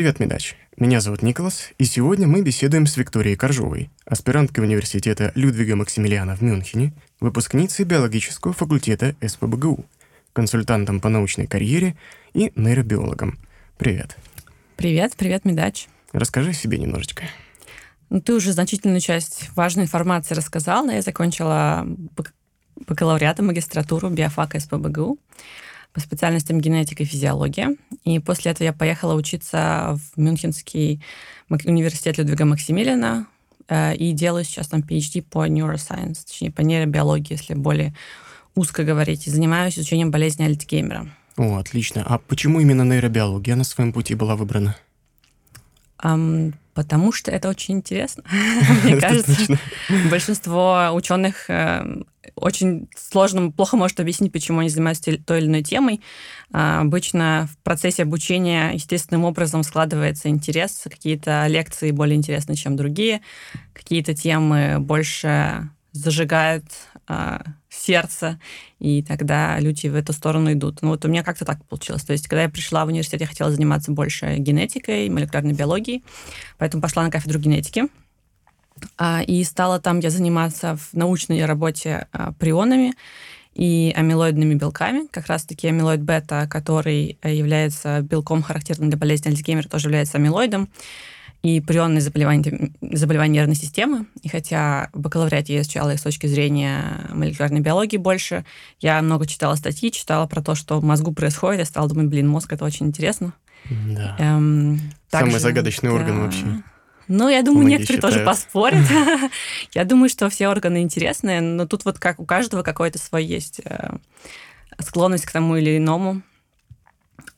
Привет, Медач. Меня зовут Николас, и сегодня мы беседуем с Викторией Коржовой, аспиранткой университета Людвига Максимилиана в Мюнхене, выпускницей биологического факультета СПБГУ, консультантом по научной карьере и нейробиологом. Привет. Привет, привет, Медач. Расскажи себе немножечко. Ну, ты уже значительную часть важной информации рассказал. Я закончила бакалавриат и магистратуру биофака СПБГУ по специальностям генетика и физиология. И после этого я поехала учиться в Мюнхенский университет Людвига Максимилина э, и делаю сейчас там PhD по neuroscience, точнее, по нейробиологии, если более узко говорить, и занимаюсь изучением болезни Альцгеймера. О, отлично. А почему именно нейробиология на своем пути была выбрана? Um, потому что это очень интересно. Мне кажется, большинство ученых э, очень сложно, плохо может объяснить, почему они занимаются той или иной темой. А, обычно в процессе обучения естественным образом складывается интерес. Какие-то лекции более интересны, чем другие. Какие-то темы больше зажигают а, сердце, и тогда люди в эту сторону идут. Ну вот у меня как-то так получилось. То есть, когда я пришла в университет, я хотела заниматься больше генетикой, молекулярной биологией, поэтому пошла на кафедру генетики. А, и стала там я заниматься в научной работе а, прионами и амилоидными белками. Как раз-таки амилоид бета, который является белком, характерным для болезни Альцгеймера, тоже является амилоидом и прионные заболевания, заболевания нервной системы. И хотя в бакалавриате я изучала их с точки зрения молекулярной биологии больше, я много читала статьи, читала про то, что в мозгу происходит. Я стала думать, блин, мозг это очень интересно. Да. Эм, также, Самый загадочный да. орган вообще. Ну, я думаю, Многие некоторые считают. тоже поспорят. я думаю, что все органы интересные, но тут вот как у каждого какой-то свой есть э, склонность к тому или иному.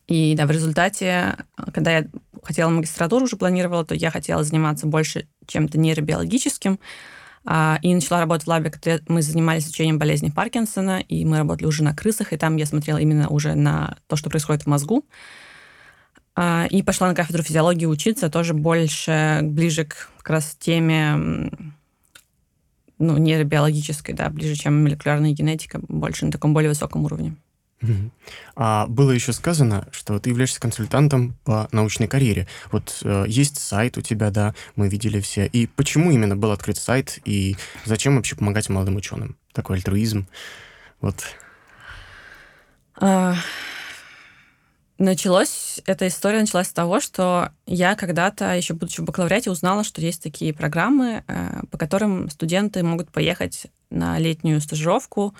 И да, в результате, когда я хотела магистратуру, уже планировала, то я хотела заниматься больше чем-то нейробиологическим. А, и начала работать в лабе, где мы занимались изучением болезни Паркинсона, и мы работали уже на крысах, и там я смотрела именно уже на то, что происходит в мозгу. А, и пошла на кафедру физиологии учиться, тоже больше, ближе к как раз теме ну, нейробиологической, да, ближе, чем молекулярная генетика, больше на таком более высоком уровне. А было еще сказано, что ты являешься консультантом по научной карьере. Вот э, есть сайт у тебя, да, мы видели все. И почему именно был открыт сайт, и зачем вообще помогать молодым ученым? Такой альтруизм. Вот. А, началось, эта история началась с того, что я когда-то, еще будучи в бакалавриате, узнала, что есть такие программы, э, по которым студенты могут поехать на летнюю стажировку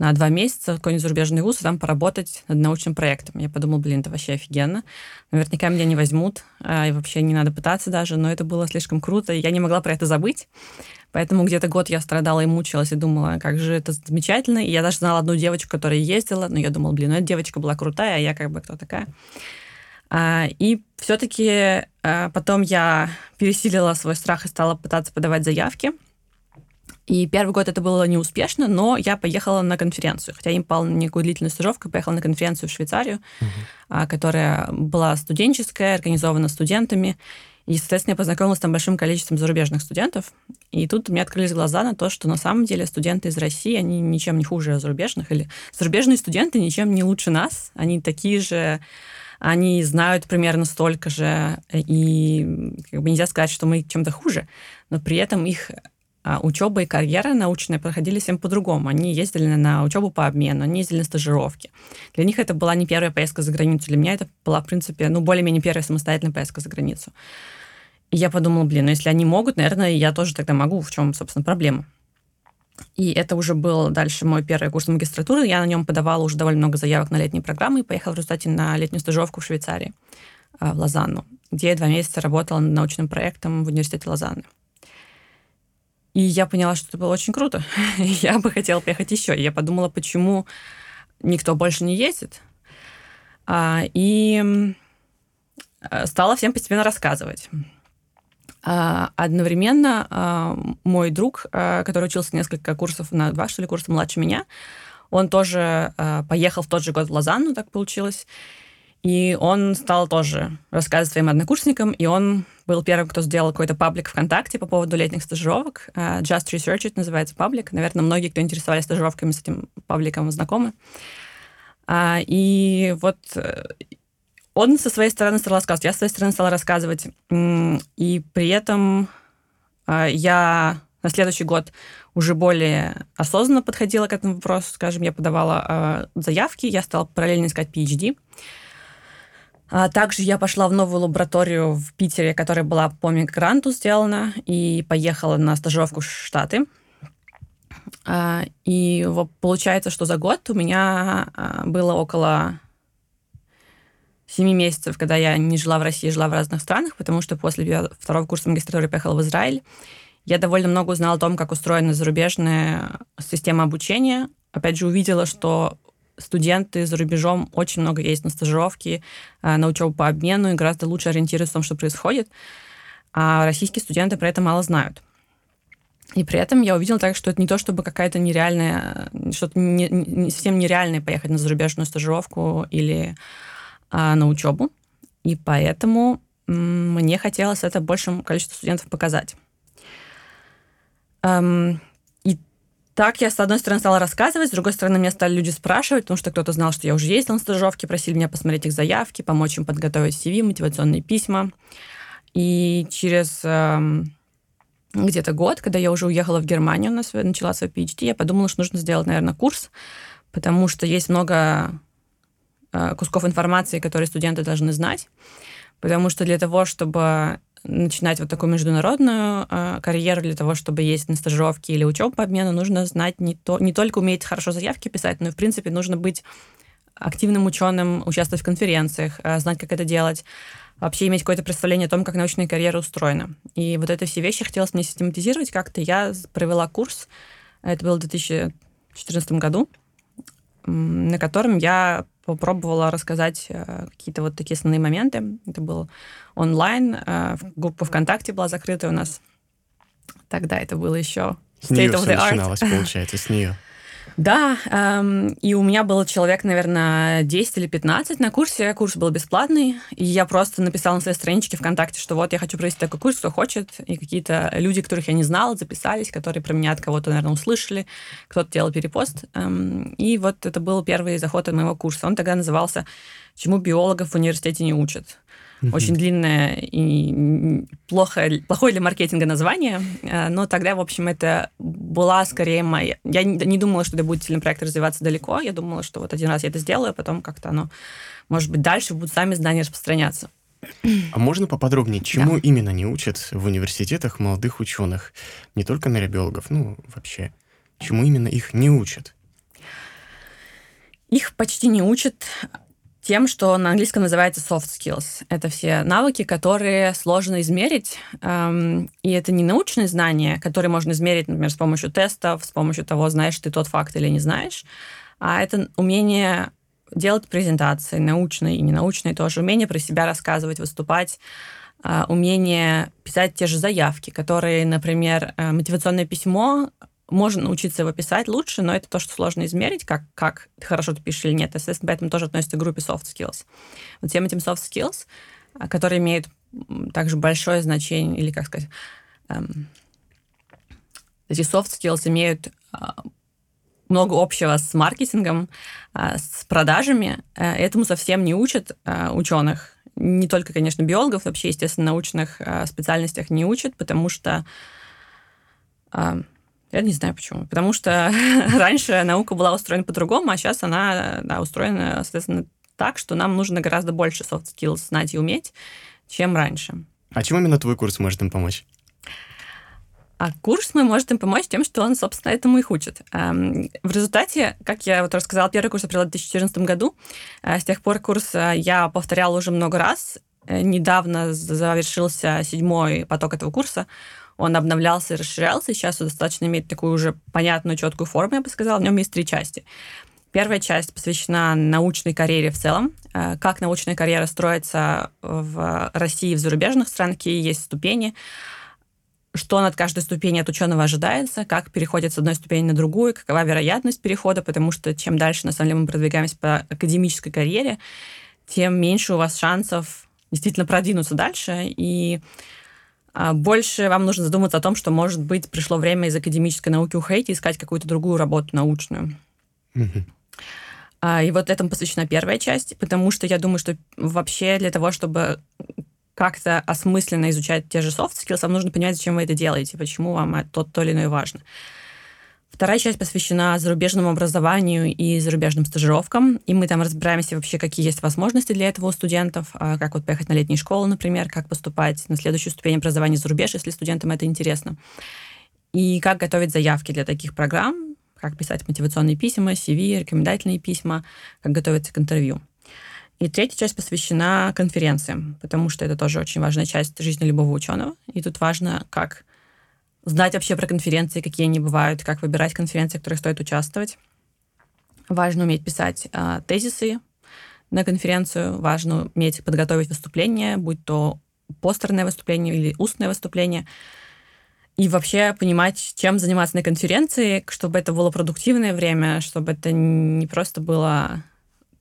на два месяца в какой-нибудь зарубежный вуз и там поработать над научным проектом. Я подумала, блин, это вообще офигенно. Наверняка меня не возьмут, а, и вообще не надо пытаться даже, но это было слишком круто, и я не могла про это забыть. Поэтому где-то год я страдала и мучилась, и думала, как же это замечательно. И я даже знала одну девочку, которая ездила, но я думала, блин, ну эта девочка была крутая, а я как бы кто такая. А, и все-таки а, потом я пересилила свой страх и стала пытаться подавать заявки. И первый год это было неуспешно, но я поехала на конференцию. Хотя им пала некую длительную стажировку, поехала на конференцию в Швейцарию, uh-huh. которая была студенческая, организована студентами. И, соответственно, я познакомилась с там большим количеством зарубежных студентов. И тут у меня открылись глаза на то, что на самом деле студенты из России, они ничем не хуже зарубежных. Или зарубежные студенты ничем не лучше нас. Они такие же они знают примерно столько же, и как бы нельзя сказать, что мы чем-то хуже, но при этом их учеба и карьера научная проходили всем по-другому. Они ездили на учебу по обмену, они ездили на стажировки. Для них это была не первая поездка за границу. Для меня это была, в принципе, ну, более-менее первая самостоятельная поездка за границу. И я подумала, блин, ну, если они могут, наверное, я тоже тогда могу. В чем, собственно, проблема? И это уже был дальше мой первый курс магистратуры. Я на нем подавала уже довольно много заявок на летние программы и поехала в результате на летнюю стажировку в Швейцарии, а, в Лозанну, где я два месяца работала над научным проектом в университете Лозанны. И я поняла, что это было очень круто. я бы хотела поехать еще. Я подумала, почему никто больше не ездит. А, и стала всем постепенно рассказывать. А, одновременно а, мой друг, а, который учился несколько курсов на два, что ли, курса младше меня, он тоже а, поехал в тот же год в Лозанну, так получилось. И он стал тоже рассказывать своим однокурсникам, и он был первым, кто сделал какой-то паблик ВКонтакте по поводу летних стажировок. Uh, Just Research It называется паблик. Наверное, многие, кто интересовались стажировками, с этим пабликом знакомы. Uh, и вот э, он со своей стороны стал рассказывать, я со своей стороны стала рассказывать. И при этом а, я на следующий год уже более осознанно подходила к этому вопросу. Скажем, я подавала а, заявки, я стала параллельно искать PhD. А также я пошла в новую лабораторию в Питере, которая была по мигранту сделана, и поехала на стажировку в Штаты. И получается, что за год у меня было около семи месяцев, когда я не жила в России, жила в разных странах, потому что после второго курса магистратуры поехала в Израиль. Я довольно много узнала о том, как устроена зарубежная система обучения. Опять же, увидела, что студенты за рубежом очень много есть на стажировки, э, на учебу по обмену и гораздо лучше ориентируются в том, что происходит. А российские студенты про это мало знают. И при этом я увидела так, что это не то, чтобы какая-то нереальная, что-то не, не, совсем нереальное поехать на зарубежную стажировку или а, на учебу, и поэтому мне хотелось это большему количеству студентов показать. Эм, так я, с одной стороны, стала рассказывать, с другой стороны, меня стали люди спрашивать, потому что кто-то знал, что я уже ездила на стажировки, просили меня посмотреть их заявки, помочь им подготовить CV, мотивационные письма. И через эм, где-то год, когда я уже уехала в Германию, на свой, начала свой PhD, я подумала, что нужно сделать, наверное, курс, потому что есть много Э, кусков информации, которые студенты должны знать, потому что для того, чтобы начинать вот такую международную э, карьеру, для того, чтобы ездить на стажировки или учебу по обмену, нужно знать не, то, не только уметь хорошо заявки писать, но и, в принципе, нужно быть активным ученым, участвовать в конференциях, э, знать, как это делать, вообще иметь какое-то представление о том, как научная карьера устроена. И вот это все вещи хотелось мне систематизировать как-то. Я провела курс, это было в 2014 году, на котором я попробовала рассказать э, какие-то вот такие основные моменты. Это был онлайн, э, группа ВКонтакте была закрыта у нас. Тогда это было еще С нее все начиналось, получается, с нее. Да, эм, и у меня был человек, наверное, 10 или 15 на курсе. Курс был бесплатный, и я просто написала на своей страничке ВКонтакте, что вот я хочу провести такой курс, кто хочет. И какие-то люди, которых я не знала, записались, которые про меня от кого-то, наверное, услышали. Кто-то делал перепост. Эм, и вот это был первый заход от моего курса. Он тогда назывался «Чему биологов в университете не учат». Mm-hmm. Очень длинное и плохо, плохое для маркетинга название, э, но тогда, в общем, это была скорее моя... Я не думала, что это будет сильный проект развиваться далеко, я думала, что вот один раз я это сделаю, а потом как-то оно, может быть, дальше будут сами знания распространяться. А можно поподробнее, чему да. именно не учат в университетах молодых ученых? Не только нейробиологов, ну, вообще. Чему именно их не учат? Их почти не учат тем, что на английском называется soft skills. Это все навыки, которые сложно измерить, эм, и это не научные знания, которые можно измерить, например, с помощью тестов, с помощью того, знаешь ты тот факт или не знаешь, а это умение делать презентации, научные и ненаучные тоже, умение про себя рассказывать, выступать, э, умение писать те же заявки, которые, например, э, мотивационное письмо можно научиться его писать лучше, но это то, что сложно измерить, как, как хорошо ты пишешь или нет. Естественно, поэтому тоже относится к группе soft skills. Вот всем этим soft skills, а, которые имеют также большое значение, или как сказать, эм, эти soft skills имеют э, много общего с маркетингом, э, с продажами. Э, этому совсем не учат э, ученых. Не только, конечно, биологов, вообще, естественно, научных э, специальностях не учат, потому что э, я не знаю почему. Потому что раньше наука была устроена по-другому, а сейчас она да, устроена, соответственно, так, что нам нужно гораздо больше soft skills знать и уметь, чем раньше. А чем именно твой курс может им помочь? А курс мы может им помочь тем, что он, собственно, этому их учит. Эм, в результате, как я вот рассказала, первый курс я провела в 2014 году. Э, с тех пор курс э, я повторяла уже много раз. Э, недавно завершился седьмой поток этого курса он обновлялся и расширялся, сейчас он достаточно имеет такую уже понятную, четкую форму, я бы сказала. В нем есть три части. Первая часть посвящена научной карьере в целом, э, как научная карьера строится в России и в зарубежных странах, какие есть ступени, что над каждой ступенью от ученого ожидается, как переходит с одной ступени на другую, какова вероятность перехода, потому что чем дальше, на самом деле, мы продвигаемся по академической карьере, тем меньше у вас шансов действительно продвинуться дальше. И а больше вам нужно задуматься о том, что, может быть, пришло время из академической науки уходить и искать какую-то другую работу научную. А, и вот этому посвящена первая часть, потому что я думаю, что вообще для того, чтобы как-то осмысленно изучать те же soft skills, вам нужно понимать, зачем вы это делаете, почему вам то, то или иное важно. Вторая часть посвящена зарубежному образованию и зарубежным стажировкам, и мы там разбираемся вообще, какие есть возможности для этого у студентов, а, как вот поехать на летние школы, например, как поступать на следующую ступень образования за рубеж, если студентам это интересно, и как готовить заявки для таких программ, как писать мотивационные письма, CV, рекомендательные письма, как готовиться к интервью. И третья часть посвящена конференциям, потому что это тоже очень важная часть жизни любого ученого. И тут важно, как знать вообще про конференции, какие они бывают, как выбирать конференции, в которых стоит участвовать. Важно уметь писать э, тезисы на конференцию, важно уметь подготовить выступление, будь то постерное выступление или устное выступление, и вообще понимать, чем заниматься на конференции, чтобы это было продуктивное время, чтобы это не просто было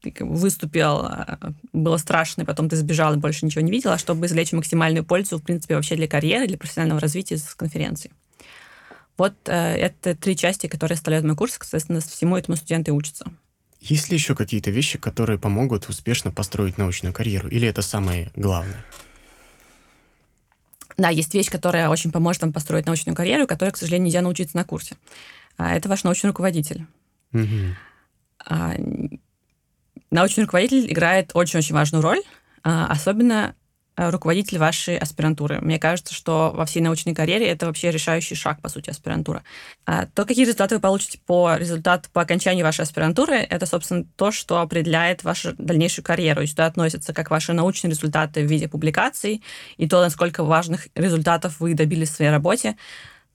ты выступил, а, было страшно, и потом ты сбежал и больше ничего не видел, а чтобы извлечь максимальную пользу, в принципе, вообще для карьеры, для профессионального развития с конференции. Вот э, это три части, которые составляют мой курс, соответственно, всему этому студенты учатся. Есть ли еще какие-то вещи, которые помогут успешно построить научную карьеру? Или это самое главное? Да, есть вещь, которая очень поможет вам построить научную карьеру, которой, к сожалению, нельзя научиться на курсе. А это ваш научный руководитель. Угу научный руководитель играет очень-очень важную роль, а, особенно э, руководитель вашей аспирантуры. Мне кажется, что во всей научной карьере это вообще решающий шаг, по сути, аспирантура. А то, какие результаты вы получите по результату по окончании вашей аспирантуры, это, собственно, то, что определяет вашу дальнейшую карьеру. И сюда относятся как ваши научные результаты в виде публикаций, и то, насколько важных результатов вы добились в своей работе,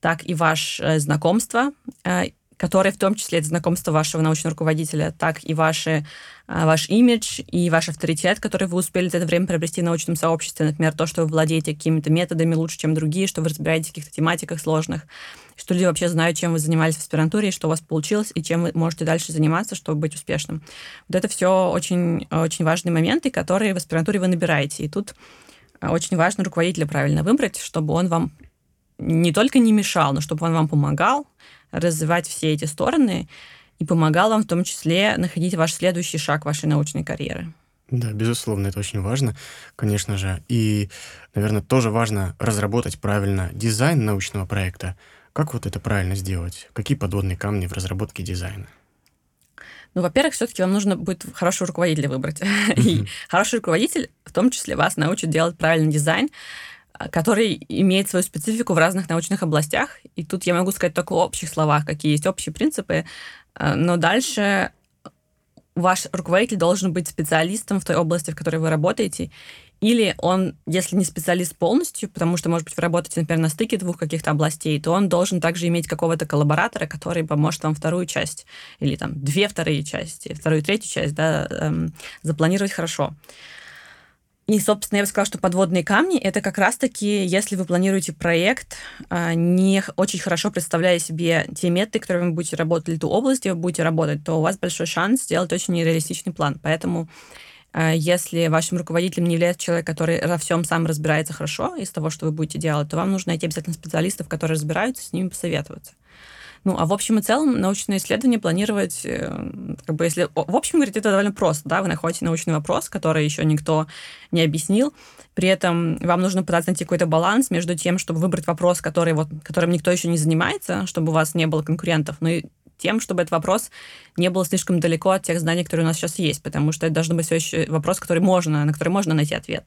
так и ваше знакомство, э, которые в том числе это знакомство вашего научного руководителя, так и ваши, а, ваш имидж и ваш авторитет, который вы успели за это время приобрести в научном сообществе. Например, то, что вы владеете какими-то методами лучше, чем другие, что вы разбираетесь в каких-то тематиках сложных, что люди вообще знают, чем вы занимались в аспирантуре, что у вас получилось, и чем вы можете дальше заниматься, чтобы быть успешным. Вот это все очень, очень важные моменты, которые в аспирантуре вы набираете. И тут а, очень важно руководителя правильно выбрать, чтобы он вам не только не мешал, но чтобы он вам помогал, развивать все эти стороны и помогал вам в том числе находить ваш следующий шаг вашей научной карьеры. Да, безусловно, это очень важно, конечно же. И, наверное, тоже важно разработать правильно дизайн научного проекта. Как вот это правильно сделать? Какие подводные камни в разработке дизайна? Ну, во-первых, все-таки вам нужно будет хорошего руководителя выбрать. И хороший руководитель в том числе вас научит делать правильный дизайн, который имеет свою специфику в разных научных областях. И тут я могу сказать только в общих словах, какие есть общие принципы. Э, но дальше ваш руководитель должен быть специалистом в той области, в которой вы работаете. Или он, если не специалист полностью, потому что, может быть, вы работаете, например, на стыке двух каких-то областей, то он должен также иметь какого-то коллаборатора, который поможет вам вторую часть, или там две вторые части, вторую и третью часть, да, эм, запланировать хорошо. И, собственно, я бы сказала, что подводные камни — это как раз-таки, если вы планируете проект, а, не очень хорошо представляя себе те методы, которые вы будете работать, ту область, где вы будете работать, то у вас большой шанс сделать очень нереалистичный план. Поэтому а, если вашим руководителем не является человек, который во всем сам разбирается хорошо из того, что вы будете делать, то вам нужно найти обязательно специалистов, которые разбираются, с ними посоветоваться. Ну, а в общем и целом научное исследование планировать, э, как бы если... В общем, говорить, это довольно просто, да, вы находите научный вопрос, который еще никто не объяснил, при этом вам нужно пытаться найти какой-то баланс между тем, чтобы выбрать вопрос, который вот, которым никто еще не занимается, чтобы у вас не было конкурентов, но и тем, чтобы этот вопрос не был слишком далеко от тех знаний, которые у нас сейчас есть, потому что это должен быть все еще вопрос, который можно, на который можно найти ответ.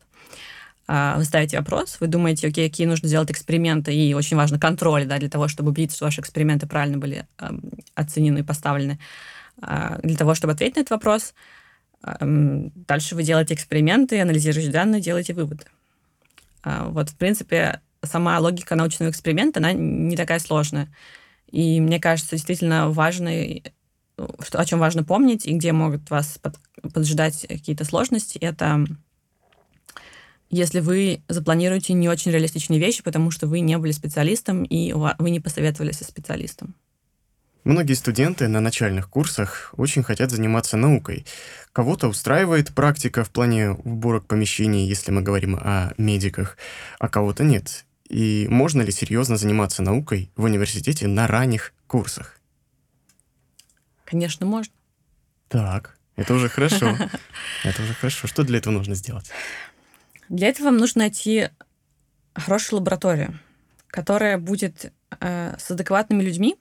А, вы ставите вопрос, вы думаете, окей, какие нужно сделать эксперименты, и очень важно контроль, да, для того, чтобы убедиться, что ваши эксперименты правильно были оценены и поставлены. А, для того, чтобы ответить на этот вопрос, дальше вы делаете эксперименты, анализируете данные, делаете выводы. А, вот, в принципе, сама логика научного эксперимента, она не такая сложная. И мне кажется, действительно важно, что, о чем важно помнить, и где могут вас под, поджидать какие-то сложности, это если вы запланируете не очень реалистичные вещи, потому что вы не были специалистом и вы не посоветовались со специалистом. Многие студенты на начальных курсах очень хотят заниматься наукой. Кого-то устраивает практика в плане уборок помещений, если мы говорим о медиках, а кого-то нет. И можно ли серьезно заниматься наукой в университете на ранних курсах? Конечно, можно. Так, Это уже хорошо. Это уже хорошо. Что для этого нужно сделать? Для этого вам нужно найти хорошую лабораторию, которая будет э, с адекватными людьми,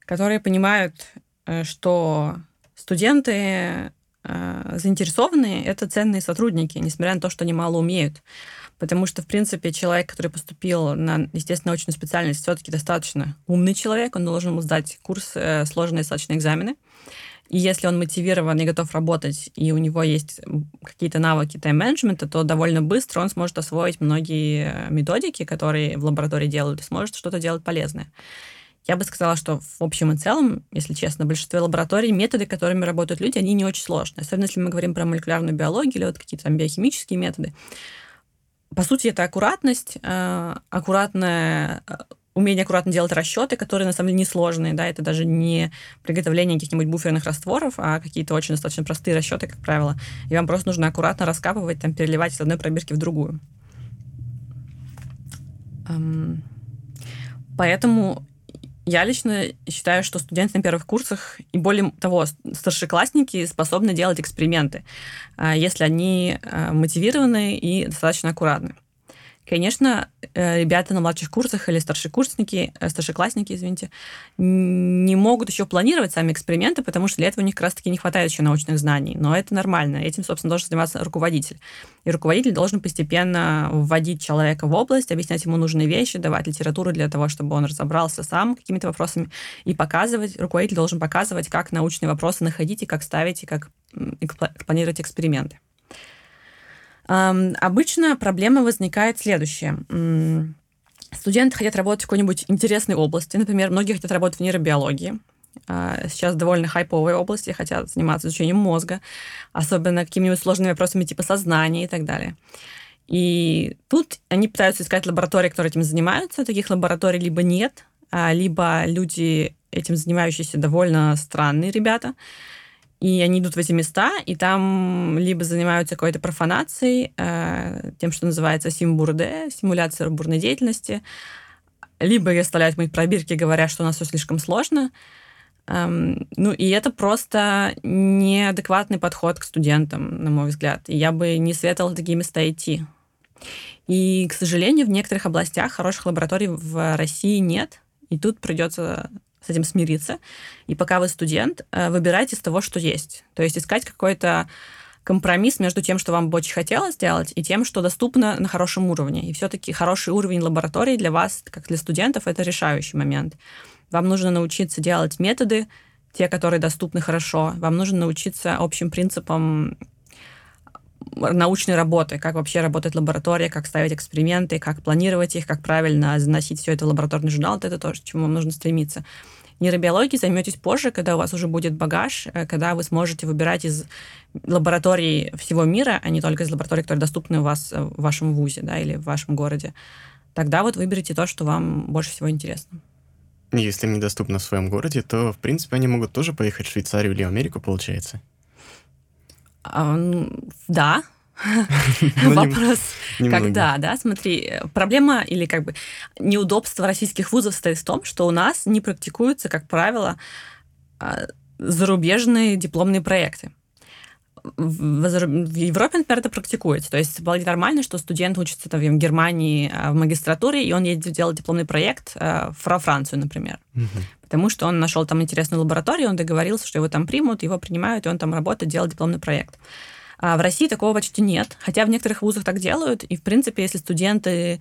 которые понимают, э, что студенты э, заинтересованные — это ценные сотрудники, несмотря на то, что они мало умеют. Потому что, в принципе, человек, который поступил на, естественно, научную специальность, все-таки достаточно умный человек, он должен сдать курс, э, сложные достаточно экзамены. И если он мотивирован и готов работать, и у него есть какие-то навыки тайм-менеджмента, то довольно быстро он сможет освоить многие э, методики, которые в лаборатории делают, и сможет что-то делать полезное. Я бы сказала, что в общем и целом, если честно, в большинстве лабораторий методы, которыми работают люди, они не очень сложные. Особенно если мы говорим про молекулярную биологию или вот какие-то там биохимические методы. По сути, это аккуратность, э, аккуратное э, умение аккуратно делать расчеты, которые на самом деле несложные, да, это даже не приготовление каких-нибудь буферных растворов, а какие-то очень достаточно простые расчеты, как правило. И вам просто нужно аккуратно раскапывать, там, переливать из одной пробирки в другую. Поэтому я лично считаю, что студенты на первых курсах и более того, старшеклассники способны делать эксперименты, а, если они а, мотивированы и достаточно аккуратны. Конечно, э, ребята на младших курсах или старшекурсники, э, старшеклассники, извините, не могут еще планировать сами эксперименты, потому что для этого у них как раз-таки не хватает еще научных знаний. Но это нормально. Этим, собственно, должен заниматься руководитель. И руководитель должен постепенно вводить человека в область, объяснять ему нужные вещи, давать литературу для того, чтобы он разобрался сам какими-то вопросами и показывать. Руководитель должен показывать, как научные вопросы находить и как ставить, и как планировать эксперименты. Обычно проблема возникает следующая. Студенты хотят работать в какой-нибудь интересной области. Например, многие хотят работать в нейробиологии. А, сейчас довольно хайповые области, хотят заниматься изучением мозга, особенно какими-нибудь сложными вопросами типа сознания и так далее. И тут они пытаются искать лаборатории, которые этим занимаются. Таких лабораторий либо нет, а, либо люди этим занимающиеся довольно странные ребята. И они идут в эти места, и там либо занимаются какой-то профанацией, э, тем, что называется симбурде, симуляция бурной деятельности, либо оставляют мои пробирки, говоря, что у нас все слишком сложно. Эм, ну, и это просто неадекватный подход к студентам, на мой взгляд. И я бы не советовала такие места идти. И, к сожалению, в некоторых областях хороших лабораторий в России нет. И тут придется с этим смириться. И пока вы студент, э, выбирайте из того, что есть. То есть искать какой-то компромисс между тем, что вам бы очень хотелось сделать, и тем, что доступно на хорошем уровне. И все-таки хороший уровень лаборатории для вас, как для студентов, это решающий момент. Вам нужно научиться делать методы, те, которые доступны хорошо. Вам нужно научиться общим принципам научной работы, как вообще работает лаборатория, как ставить эксперименты, как планировать их, как правильно заносить все это в лабораторный журнал. Это то, к чему вам нужно стремиться. Нейробиологией займетесь позже, когда у вас уже будет багаж, э, когда вы сможете выбирать из лабораторий всего мира, а не только из лабораторий, которые доступны у вас э, в вашем вузе да, или в вашем городе. Тогда вот выберите то, что вам больше всего интересно. Если им недоступно в своем городе, то, в принципе, они могут тоже поехать в Швейцарию или Америку, получается? А, да, Вопрос, когда, да, смотри, проблема или как бы неудобство российских вузов состоит в том, что у нас не практикуются, как правило, а, зарубежные дипломные проекты. В Европе, например, это практикуется. То есть вполне нормально, что студент учится там, в Германии а, в магистратуре, и он едет делать дипломный проект во Францию, например. Угу. Потому что он нашел там интересную лабораторию, он договорился, что его там примут, его принимают, и он там работает, делает дипломный проект. А в России такого почти нет, хотя в некоторых вузах так делают, и, в принципе, если студенты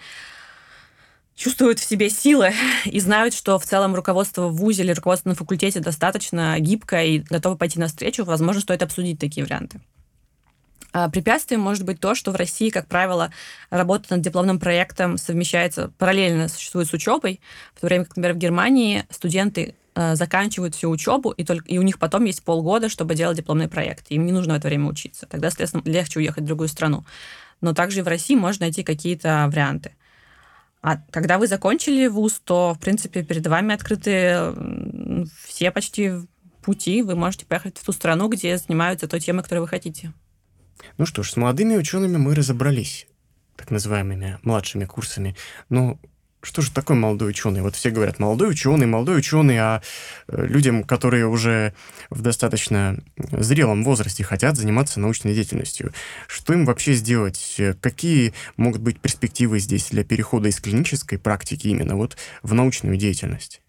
чувствуют в себе силы и знают, что в целом руководство в ВУЗе или руководство на факультете достаточно гибкое и готово пойти навстречу, возможно, стоит обсудить такие варианты. А препятствием может быть то, что в России, как правило, работа над дипломным проектом совмещается параллельно существует с учебой, в то время как, например, в Германии студенты заканчивают всю учебу, и, только, и у них потом есть полгода, чтобы делать дипломный проект. Им не нужно в это время учиться. Тогда, соответственно, легче уехать в другую страну. Но также и в России можно найти какие-то варианты. А когда вы закончили вуз, то, в принципе, перед вами открыты все почти пути. Вы можете поехать в ту страну, где занимаются той темой, которой вы хотите. Ну что ж, с молодыми учеными мы разобрались, так называемыми младшими курсами. Но что же такое молодой ученый? Вот все говорят, молодой ученый, молодой ученый, а э, людям, которые уже в достаточно зрелом возрасте хотят заниматься научной деятельностью, что им вообще сделать? Какие могут быть перспективы здесь для перехода из клинической практики именно вот в научную деятельность?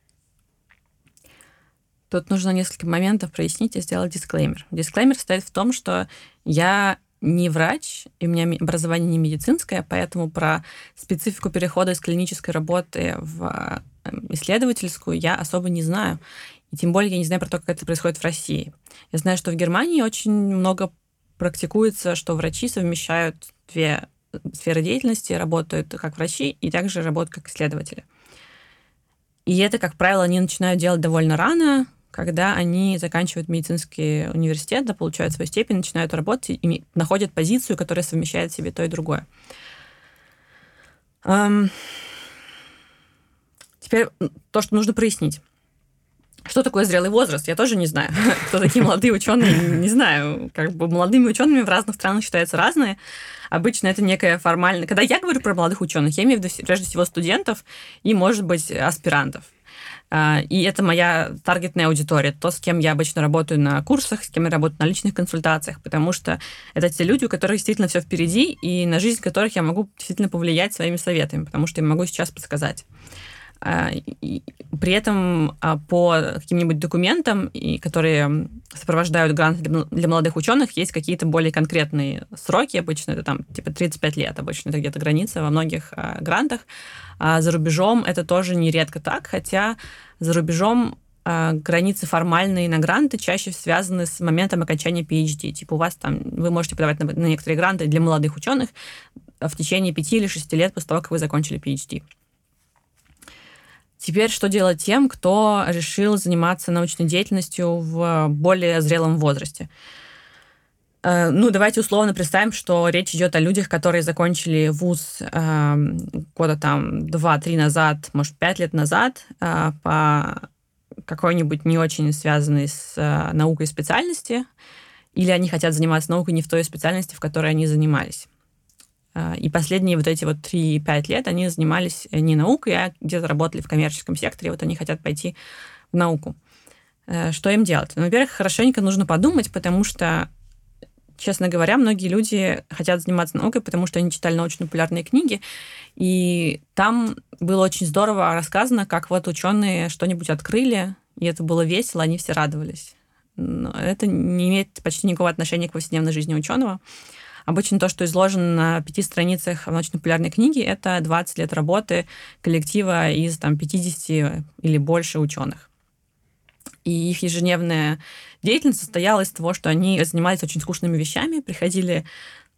Тут нужно несколько моментов прояснить и сделать дисклеймер. Дисклеймер состоит в том, что я не врач, и у меня образование не медицинское, поэтому про специфику перехода из клинической работы в э, исследовательскую я особо не знаю. И тем более я не знаю про то, как это происходит в России. Я знаю, что в Германии очень много практикуется, что врачи совмещают две сферы деятельности, работают как врачи и также работают как исследователи. И это, как правило, они начинают делать довольно рано, когда они заканчивают медицинский университет, да, получают свою степень, начинают работать и находят позицию, которая совмещает в себе то и другое. Эм... Теперь то, что нужно прояснить. Что такое зрелый возраст? Я тоже не знаю. Кто такие молодые ученые, не знаю. Как бы молодыми учеными в разных странах считаются разные. Обычно это некая формальная... Когда я говорю про молодых ученых, я имею в виду прежде всего студентов и, может быть, аспирантов. А, и это моя таргетная аудитория, то, с кем я обычно работаю на курсах, с кем я работаю на личных консультациях, потому что это те люди, у которых действительно все впереди, и на жизнь которых я могу действительно повлиять своими советами, потому что я могу сейчас подсказать. А, при этом а, по каким-нибудь документам, которые сопровождают грант для молодых ученых, есть какие-то более конкретные сроки. Обычно это там типа 35 лет, обычно это где-то граница во многих а, грантах. А за рубежом это тоже нередко так, хотя за рубежом границы формальные на гранты чаще связаны с моментом окончания PhD. Типа у вас там, вы можете подавать на, на некоторые гранты для молодых ученых в течение пяти или шести лет после того, как вы закончили PhD. Теперь что делать тем, кто решил заниматься научной деятельностью в более зрелом возрасте? Э, ну, давайте условно представим, что речь идет о людях, которые закончили вуз э, года там 2-3 назад, может, 5 лет назад э, по какой-нибудь не очень связанной с э, наукой специальности, или они хотят заниматься наукой не в той специальности, в которой они занимались. А, и последние вот эти вот 3-5 лет они занимались не наукой, а где-то работали в коммерческом секторе. Вот они хотят пойти в науку. Э, что им делать? Ну, во-первых, хорошенько нужно подумать, потому что, честно говоря, многие люди хотят заниматься наукой, потому что они читали научно-популярные книги, и там было очень здорово рассказано, как вот ученые что-нибудь открыли, и это было весело, они все радовались. Но это не имеет почти никакого отношения к повседневной жизни ученого. Обычно то, что изложено на пяти страницах научно-популярной книге, это 20 лет работы коллектива из там, 50 или больше ученых. И их ежедневная деятельность состояла из того, что они занимались очень скучными вещами, приходили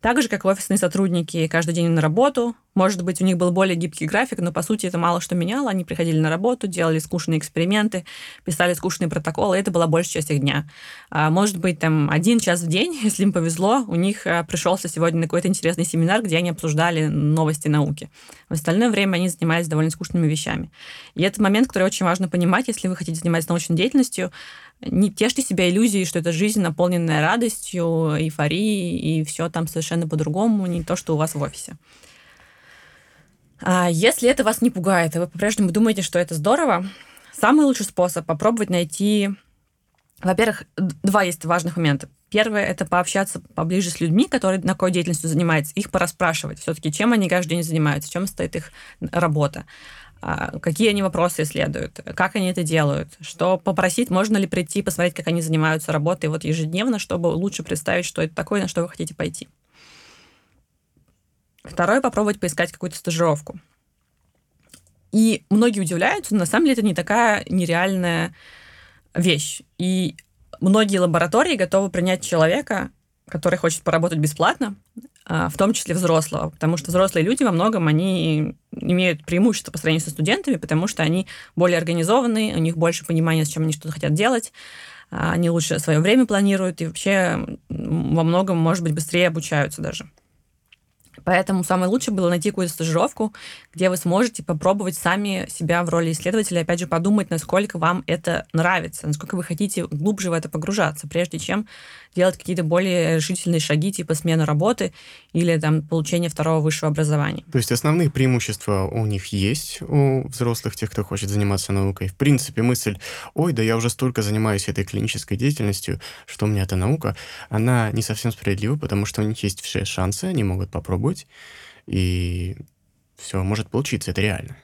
так же, как офисные сотрудники каждый день на работу. Может быть, у них был более гибкий график, но, по сути, это мало что меняло. Они приходили на работу, делали скучные эксперименты, писали скучные протоколы, и это была большая часть их дня. А, может быть, там один час в день, если им повезло, у них а, пришелся сегодня на какой-то интересный семинар, где они обсуждали новости науки. В остальное время они занимались довольно скучными вещами. И это момент, который очень важно понимать, если вы хотите заниматься научной деятельностью, не тешьте себя иллюзией, что это жизнь, наполненная радостью, эйфорией, и все там совершенно по-другому, не то, что у вас в офисе. А если это вас не пугает, и вы по-прежнему думаете, что это здорово, самый лучший способ попробовать найти... Во-первых, два есть важных момента. Первое – это пообщаться поближе с людьми, которые на какой деятельностью занимаются, их пораспрашивать все-таки, чем они каждый день занимаются, чем стоит их работа. А, какие они вопросы исследуют, как они это делают, что попросить, можно ли прийти, посмотреть, как они занимаются работой вот ежедневно, чтобы лучше представить, что это такое, на что вы хотите пойти. Второе, попробовать поискать какую-то стажировку. И многие удивляются, но на самом деле это не такая нереальная вещь. И многие лаборатории готовы принять человека, который хочет поработать бесплатно, в том числе взрослого, потому что взрослые люди во многом, они имеют преимущество по сравнению со студентами, потому что они более организованные, у них больше понимания, с чем они что-то хотят делать, а, они лучше свое время планируют и вообще во многом, может быть, быстрее обучаются даже. Поэтому самое лучшее было найти какую-то стажировку, где вы сможете попробовать сами себя в роли исследователя, опять же, подумать, насколько вам это нравится, насколько вы хотите глубже в это погружаться, прежде чем делать какие-то более решительные шаги, типа смены работы или там получения второго высшего образования. То есть основные преимущества у них есть, у взрослых, тех, кто хочет заниматься наукой. В принципе, мысль, ой, да я уже столько занимаюсь этой клинической деятельностью, что у меня эта наука, она не совсем справедлива, потому что у них есть все шансы, они могут попробовать, и все может получиться, это реально.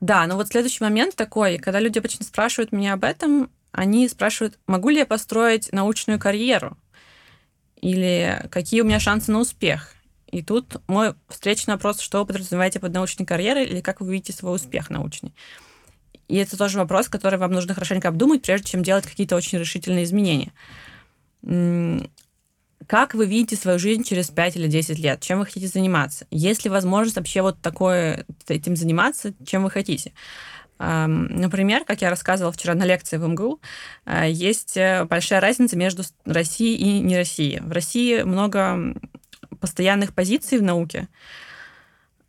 Да, но вот следующий момент такой, когда люди обычно спрашивают меня об этом, они спрашивают, могу ли я построить научную карьеру? Или какие у меня шансы на успех? И тут мой встречный вопрос, что вы подразумеваете под научной карьерой или как вы видите свой успех научный? И это тоже вопрос, который вам нужно хорошенько обдумать, прежде чем делать какие-то очень решительные изменения. Как вы видите свою жизнь через 5 или 10 лет? Чем вы хотите заниматься? Есть ли возможность вообще вот такое, этим заниматься, чем вы хотите? Например, как я рассказывала вчера на лекции в МГУ, э, есть э, большая разница между Россией и не Россией. В России много постоянных позиций в науке,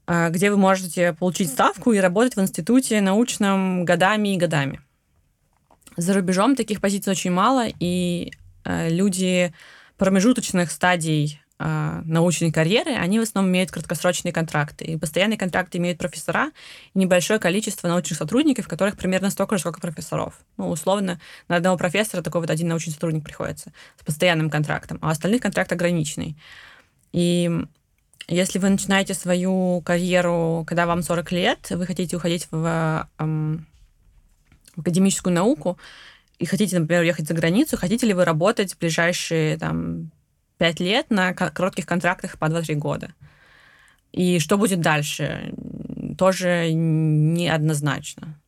э, где вы можете получить ставку и работать в институте научном годами и годами. За рубежом таких позиций очень мало, и люди промежуточных стадий э, научной карьеры, они в основном имеют краткосрочные контракты. И постоянные контракты имеют профессора и небольшое количество научных сотрудников, которых примерно столько же, сколько профессоров. Ну, условно, на одного профессора такой вот один научный сотрудник приходится с постоянным контрактом, а остальных контракт ограниченный. И если вы начинаете свою карьеру, когда вам 40 лет, вы хотите уходить в, эм, в академическую науку, и хотите, например, уехать за границу, хотите ли вы работать в ближайшие там, 5 лет на коротких контрактах по 2-3 года? И что будет дальше? Тоже неоднозначно.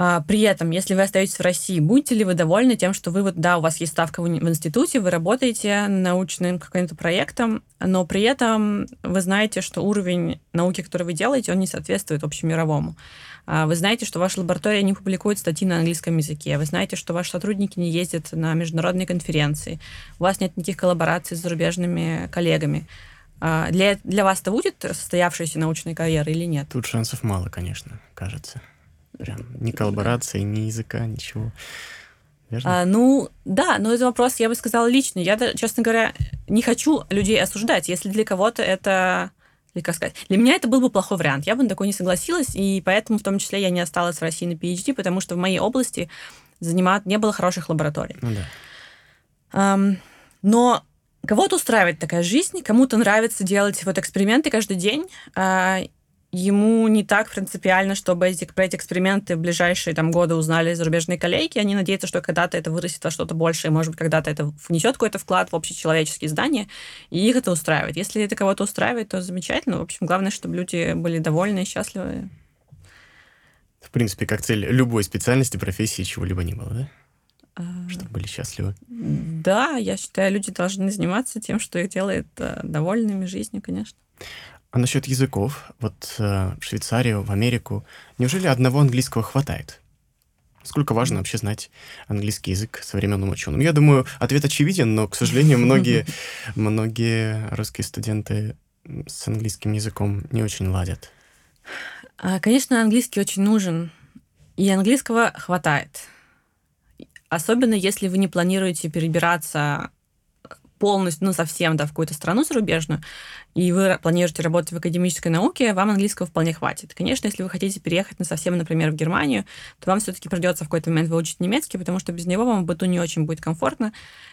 А, при этом, если вы остаетесь в России, будете ли вы довольны тем, что вы вот, да, у вас есть ставка в институте, вы работаете научным каким-то проектом, но при этом вы знаете, что уровень науки, который вы делаете, он не соответствует общемировому. А, вы знаете, что ваша лаборатория не публикует статьи на английском языке. Вы знаете, что ваши сотрудники не ездят на международные конференции. У вас нет никаких коллабораций с зарубежными коллегами. А, для, для вас это будет состоявшаяся научная карьера или нет? Тут шансов мало, конечно, кажется. Прям ни коллаборации, ни языка, ничего. А, ну, да, но это вопрос, я бы сказала, личный. Я, честно говоря, не хочу людей осуждать. Если для кого-то это или как сказать, для меня это был бы плохой вариант. Я бы на такой не согласилась, и поэтому в том числе я не осталась в России на PhD, потому что в моей области занимать не было хороших лабораторий. Ну, да. Um, но кого-то устраивает такая жизнь, кому-то нравится делать вот эксперименты каждый день, uh, ему не так принципиально, чтобы эти, про эти эксперименты в ближайшие там, годы узнали зарубежные коллеги. Они надеются, что когда-то это вырастет во что-то большее, может быть, когда-то это внесет какой-то вклад в общечеловеческие здания, и их это устраивает. Если это кого-то устраивает, то замечательно. В общем, главное, чтобы люди были довольны и счастливы. В принципе, как цель любой специальности, профессии, чего-либо не было, да? А, чтобы были счастливы. Да, я считаю, люди должны заниматься тем, что их делает э, довольными жизнью, конечно. А насчет языков, вот э, в Швейцарию, в Америку, неужели одного английского хватает? Сколько важно вообще знать английский язык современным ученым? Я думаю, ответ очевиден, но, к сожалению, многие, многие русские студенты с английским языком не очень ладят. А, конечно, английский очень нужен, и английского хватает. Особенно если вы не планируете перебираться полностью, ну, совсем, да, в какую-то страну зарубежную, и вы планируете работать в академической науке, вам английского вполне хватит. Конечно, если вы хотите переехать на совсем, например, в Германию, то вам все-таки придется в какой-то момент выучить немецкий, потому что без него вам в быту не очень будет комфортно,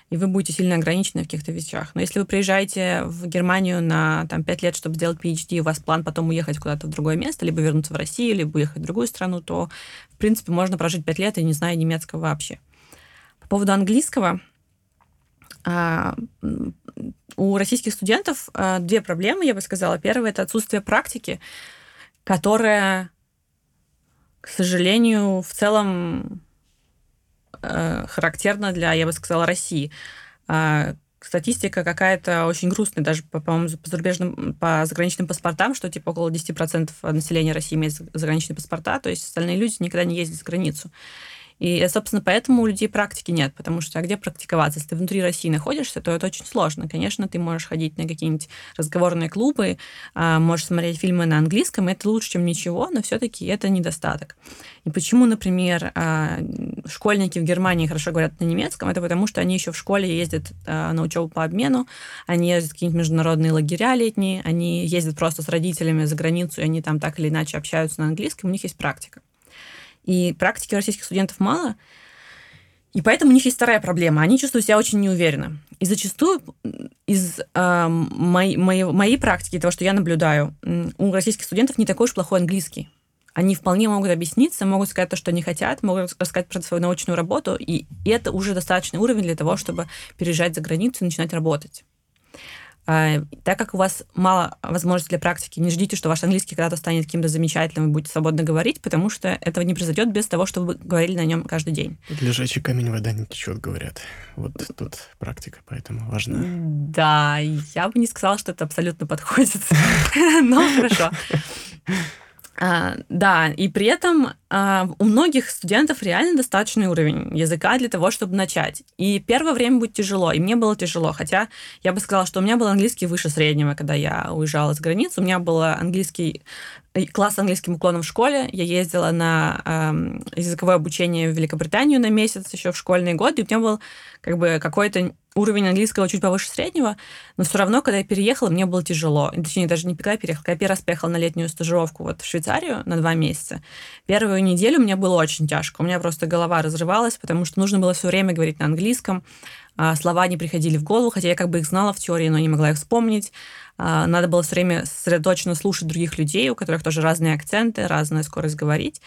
и вы будете сильно ограничены в каких-то вещах. Но если вы приезжаете в Германию на там, 5 лет, чтобы сделать PhD, у вас план потом уехать куда-то в другое место, либо вернуться в Россию, либо уехать в другую страну, то, в принципе, можно прожить 5 лет и не зная немецкого вообще. По поводу английского, у российских студентов а, две проблемы, я бы сказала. Первая – это отсутствие практики, которая, к сожалению, в целом э, характерна для, я бы сказала, России. А, статистика какая-то очень грустная, даже, по-моему, по зарубежным, по заграничным паспортам, что типа около 10% населения России имеет заграничные паспорта, то есть остальные люди никогда не ездят за границу. И, собственно, поэтому у людей практики нет, потому что а где практиковаться? Если ты внутри России находишься, то это очень сложно. Конечно, ты можешь ходить на какие-нибудь разговорные клубы, а, можешь смотреть фильмы на английском, это лучше, чем ничего, но все-таки это недостаток. И почему, например, а, школьники в Германии хорошо говорят на немецком, это потому что они еще в школе ездят а, на учебу по обмену, они ездят в какие-нибудь международные лагеря летние, они ездят просто с родителями за границу, и они там так или иначе общаются на английском, у них есть практика. И практики российских студентов мало, и поэтому у них есть вторая проблема. Они чувствуют себя очень неуверенно. И зачастую из э, моей, моей, моей практики, того, что я наблюдаю, у российских студентов не такой уж плохой английский. Они вполне могут объясниться, могут сказать то, что они хотят, могут рассказать про свою научную работу, и это уже достаточный уровень для того, чтобы переезжать за границу и начинать работать. А, так как у вас мало возможностей для практики, не ждите, что ваш английский когда-то станет каким-то замечательным и будете свободно говорить, потому что этого не произойдет без того, чтобы вы говорили на нем каждый день. Под лежачий камень вода не течет, говорят. Вот тут практика, поэтому важна. Да, я бы не сказала, что это абсолютно подходит. Но хорошо. А, да, и при этом а, у многих студентов реально достаточный уровень языка для того, чтобы начать. И первое время будет тяжело, и мне было тяжело, хотя я бы сказала, что у меня был английский выше среднего, когда я уезжала с границы, у меня был английский класс английским уклоном в школе. Я ездила на э, языковое обучение в Великобританию на месяц еще в школьные годы, и у меня был как бы какой-то уровень английского чуть повыше среднего, но все равно, когда я переехала, мне было тяжело. Точнее, даже не когда я переехала, когда я первый раз поехала на летнюю стажировку вот в Швейцарию на два месяца. Первую неделю мне было очень тяжко. У меня просто голова разрывалась, потому что нужно было все время говорить на английском. А, слова не приходили в голову, хотя я как бы их знала в теории, но не могла их вспомнить. А, надо было все время сосредоточенно слушать других людей, у которых тоже разные акценты, разная скорость говорить.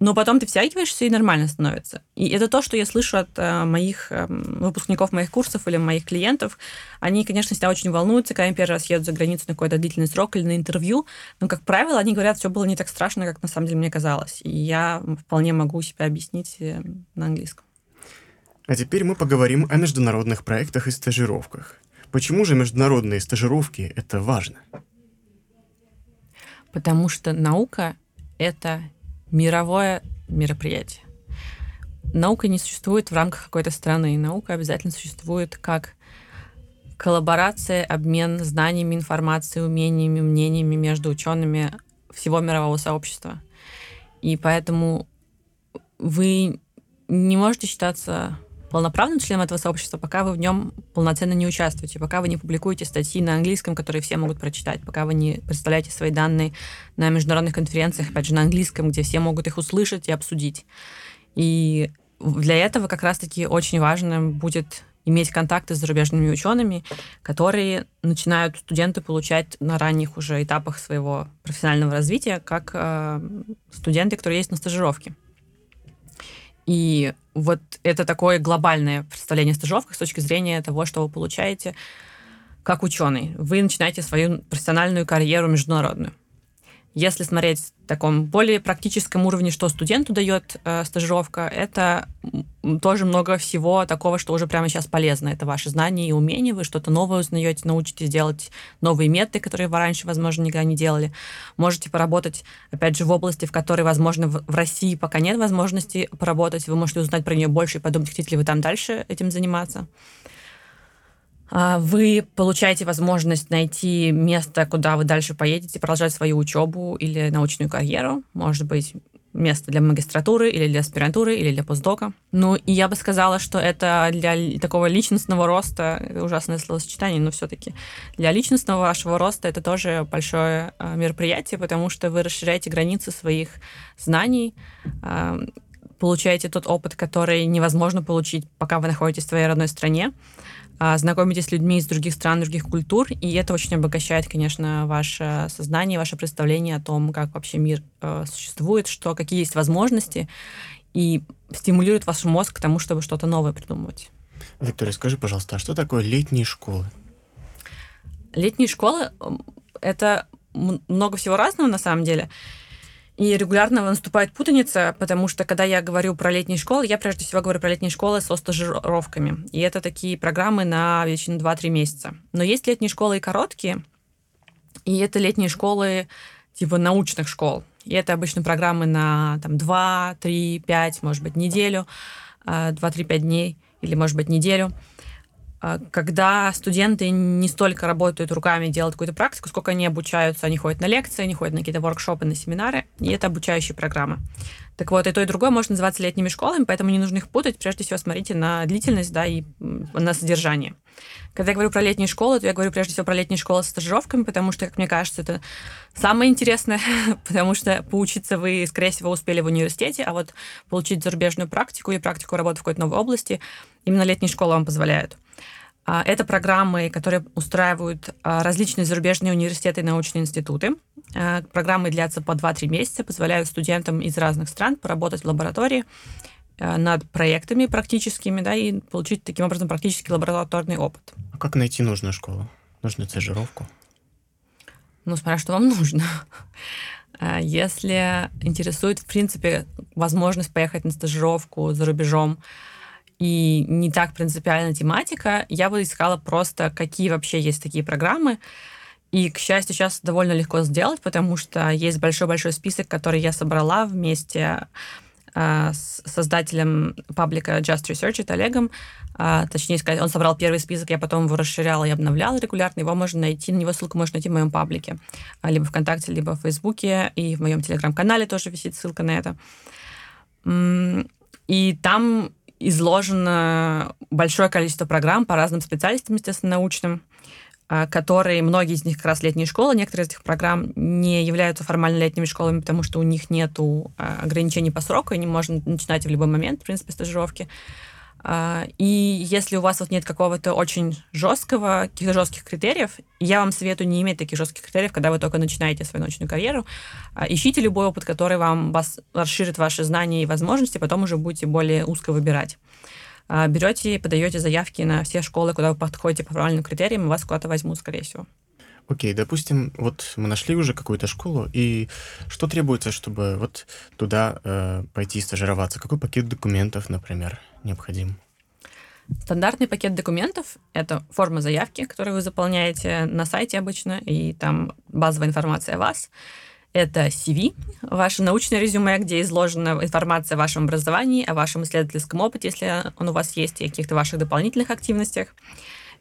Но потом ты втягиваешься, и нормально становится. И это то, что я слышу от э, моих э, выпускников моих курсов или моих клиентов. Они, конечно, всегда очень волнуются, когда они первый раз едут за границу на какой-то длительный срок или на интервью. Но, как правило, они говорят, все было не так страшно, как на самом деле мне казалось. И я вполне могу себя объяснить э, на английском. А теперь мы поговорим о международных проектах и стажировках. Почему же международные стажировки это важно? Потому что наука это мировое мероприятие. Наука не существует в рамках какой-то страны. Наука обязательно существует как коллаборация, обмен знаниями, информацией, умениями, мнениями между учеными всего мирового сообщества. И поэтому вы не можете считаться полноправным членом этого сообщества, пока вы в нем полноценно не участвуете, пока вы не публикуете статьи на английском, которые все могут прочитать, пока вы не представляете свои данные на международных конференциях, опять же, на английском, где все могут их услышать и обсудить. И для этого как раз-таки очень важно будет иметь контакты с зарубежными учеными, которые начинают студенты получать на ранних уже этапах своего профессионального развития, как э, студенты, которые есть на стажировке. И вот это такое глобальное представление о стажировках с точки зрения того, что вы получаете как ученый. Вы начинаете свою профессиональную карьеру международную. Если смотреть в таком более практическом уровне, что студенту дает э, стажировка, это тоже много всего такого, что уже прямо сейчас полезно. Это ваши знания и умения, вы что-то новое узнаете, научитесь делать новые методы, которые вы раньше, возможно, никогда не делали. Можете поработать, опять же, в области, в которой, возможно, в, в России пока нет возможности поработать. Вы можете узнать про нее больше и подумать, хотите ли вы там дальше этим заниматься. А, вы получаете возможность найти место, куда вы дальше поедете, продолжать свою учебу или научную карьеру. Может быть, место для магистратуры или для аспирантуры или для постдока. Ну, и я бы сказала, что это для такого личностного роста, ужасное словосочетание, но все-таки для личностного вашего роста это тоже большое а, мероприятие, потому что вы расширяете границы своих знаний, а, получаете тот опыт, который невозможно получить, пока вы находитесь в своей родной стране. А, знакомитесь с людьми из других стран, других культур, и это очень обогащает, конечно, ваше сознание, ваше представление о том, как вообще мир э, существует, что какие есть возможности, и стимулирует ваш мозг к тому, чтобы что-то новое придумывать. Виктория, скажи, пожалуйста, а что такое летние школы? Летние школы — это много всего разного на самом деле. И регулярно наступает путаница, потому что, когда я говорю про летние школы, я прежде всего говорю про летние школы со стажировками. И это такие программы на величину 2-3 месяца. Но есть летние школы и короткие, и это летние школы типа научных школ. И это обычно программы на там, 2, 3, 5, может быть, неделю, 2-3-5 а, дней или, может быть, неделю. А, когда студенты не столько работают руками, делают какую-то практику, сколько они обучаются, они ходят на лекции, они ходят на какие-то воркшопы, на семинары, и это обучающие программы. Так вот, и то, и другое может называться летними школами, поэтому не нужно их путать. Прежде всего, смотрите на длительность, да, и на содержание. Когда я говорю про летние школы, то я говорю прежде всего про летние школы с стажировками, потому что, как мне кажется, это самое интересное, потому что поучиться вы, скорее всего, успели в университете, а вот получить зарубежную практику и практику работы в какой-то новой области именно летние школы вам позволяют. А, это программы, которые устраивают а, различные зарубежные университеты и научные институты. А, программы длятся по 2-3 месяца, позволяют студентам из разных стран поработать в лаборатории над проектами практическими, да, и получить таким образом практически лабораторный опыт. А как найти нужную школу? Нужную стажировку? Ну, смотря что вам нужно. Если интересует, в принципе, возможность поехать на стажировку за рубежом, и не так принципиальна тематика, я бы искала просто, какие вообще есть такие программы. И, к счастью, сейчас довольно легко сделать, потому что есть большой-большой список, который я собрала вместе э, с создателем паблика Just Research, это Олегом. Э, точнее сказать, он собрал первый список, я потом его расширяла и обновляла регулярно. Его можно найти, на него ссылку можно найти в моем паблике. Либо ВКонтакте, либо в Фейсбуке. И в моем Телеграм-канале тоже висит ссылка на это. И там изложено большое количество программ по разным специальностям, естественно, научным, а, которые, многие из них как раз летние школы, некоторые из этих программ не являются формально летними школами, потому что у них нет а, ограничений по сроку, и не можно начинать в любой момент, в принципе, стажировки. А, и если у вас вот нет какого-то очень жесткого, каких-то жестких критериев, я вам советую не иметь таких жестких критериев, когда вы только начинаете свою научную карьеру. А, ищите любой опыт, который вам вас расширит ваши знания и возможности, потом уже будете более узко выбирать. А, берете, подаете заявки на все школы, куда вы подходите по правильным критериям, и вас куда-то возьмут, скорее всего. Окей, допустим, вот мы нашли уже какую-то школу, и что требуется, чтобы вот туда э, пойти стажироваться? Какой пакет документов, например, необходим? Стандартный пакет документов — это форма заявки, которую вы заполняете на сайте обычно, и там базовая информация о вас. Это CV, ваше научное резюме, где изложена информация о вашем образовании, о вашем исследовательском опыте, если он у вас есть, и о каких-то ваших дополнительных активностях.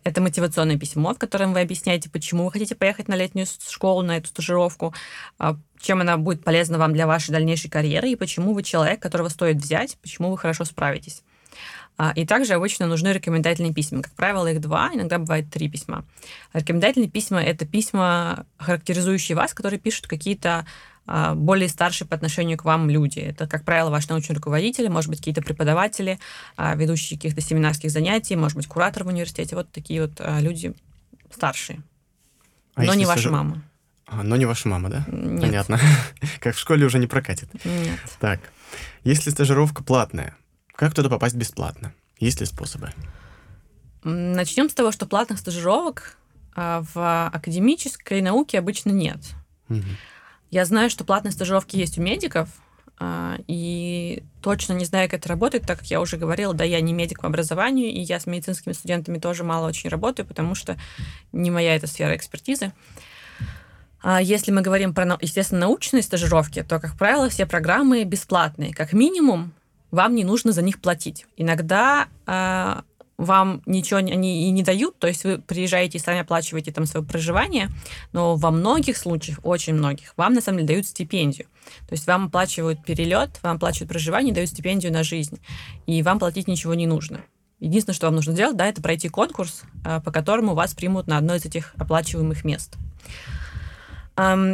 Это мотивационное письмо, в котором вы объясняете, почему вы хотите поехать на летнюю школу, на эту стажировку, а, чем она будет полезна вам для вашей дальнейшей карьеры и почему вы человек, которого стоит взять, почему вы хорошо справитесь. А, и также обычно нужны рекомендательные письма. Как правило, их два, иногда бывает три письма. Рекомендательные письма — это письма, характеризующие вас, которые пишут какие-то более старшие по отношению к вам люди. Это, как правило, ваш научный руководитель, может быть, какие-то преподаватели, а, ведущие каких-то семинарских занятий, может быть, куратор в университете. Вот такие вот а, люди старшие. А но не ваша стажи... мама. А, но не ваша мама, да? Нет. Понятно. как в школе уже не прокатит. Нет. Так, если стажировка платная, как туда попасть бесплатно? Есть ли способы? Начнем с того, что платных стажировок в академической науке обычно нет. Угу. Я знаю, что платные стажировки есть у медиков, а, и точно не знаю, как это работает, так как я уже говорила, да, я не медик по образованию, и я с медицинскими студентами тоже мало очень работаю, потому что не моя эта сфера экспертизы. А если мы говорим про, естественно, научные стажировки, то, как правило, все программы бесплатные. Как минимум, вам не нужно за них платить. Иногда а, вам ничего они и не дают, то есть вы приезжаете и сами оплачиваете там свое проживание, но во многих случаях, очень многих, вам на самом деле дают стипендию. То есть вам оплачивают перелет, вам оплачивают проживание, дают стипендию на жизнь, и вам платить ничего не нужно. Единственное, что вам нужно сделать, да, это пройти конкурс, а, по которому вас примут на одно из этих оплачиваемых мест.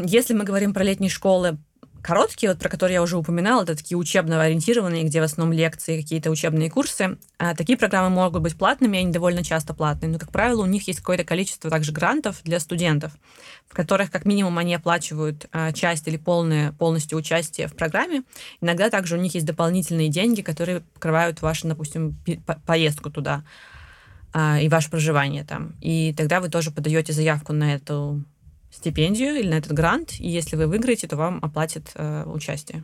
Если мы говорим про летние школы, короткие, вот про которые я уже упоминала, это такие учебно ориентированные, где в основном лекции, какие-то учебные курсы. А такие программы могут быть платными, они довольно часто платные, но, как правило, у них есть какое-то количество также грантов для студентов, в которых как минимум они оплачивают а, часть или полное, полностью участие в программе. Иногда также у них есть дополнительные деньги, которые покрывают вашу, допустим, поездку туда а, и ваше проживание там. И тогда вы тоже подаете заявку на эту стипендию или на этот грант, и если вы выиграете, то вам оплатят э, участие.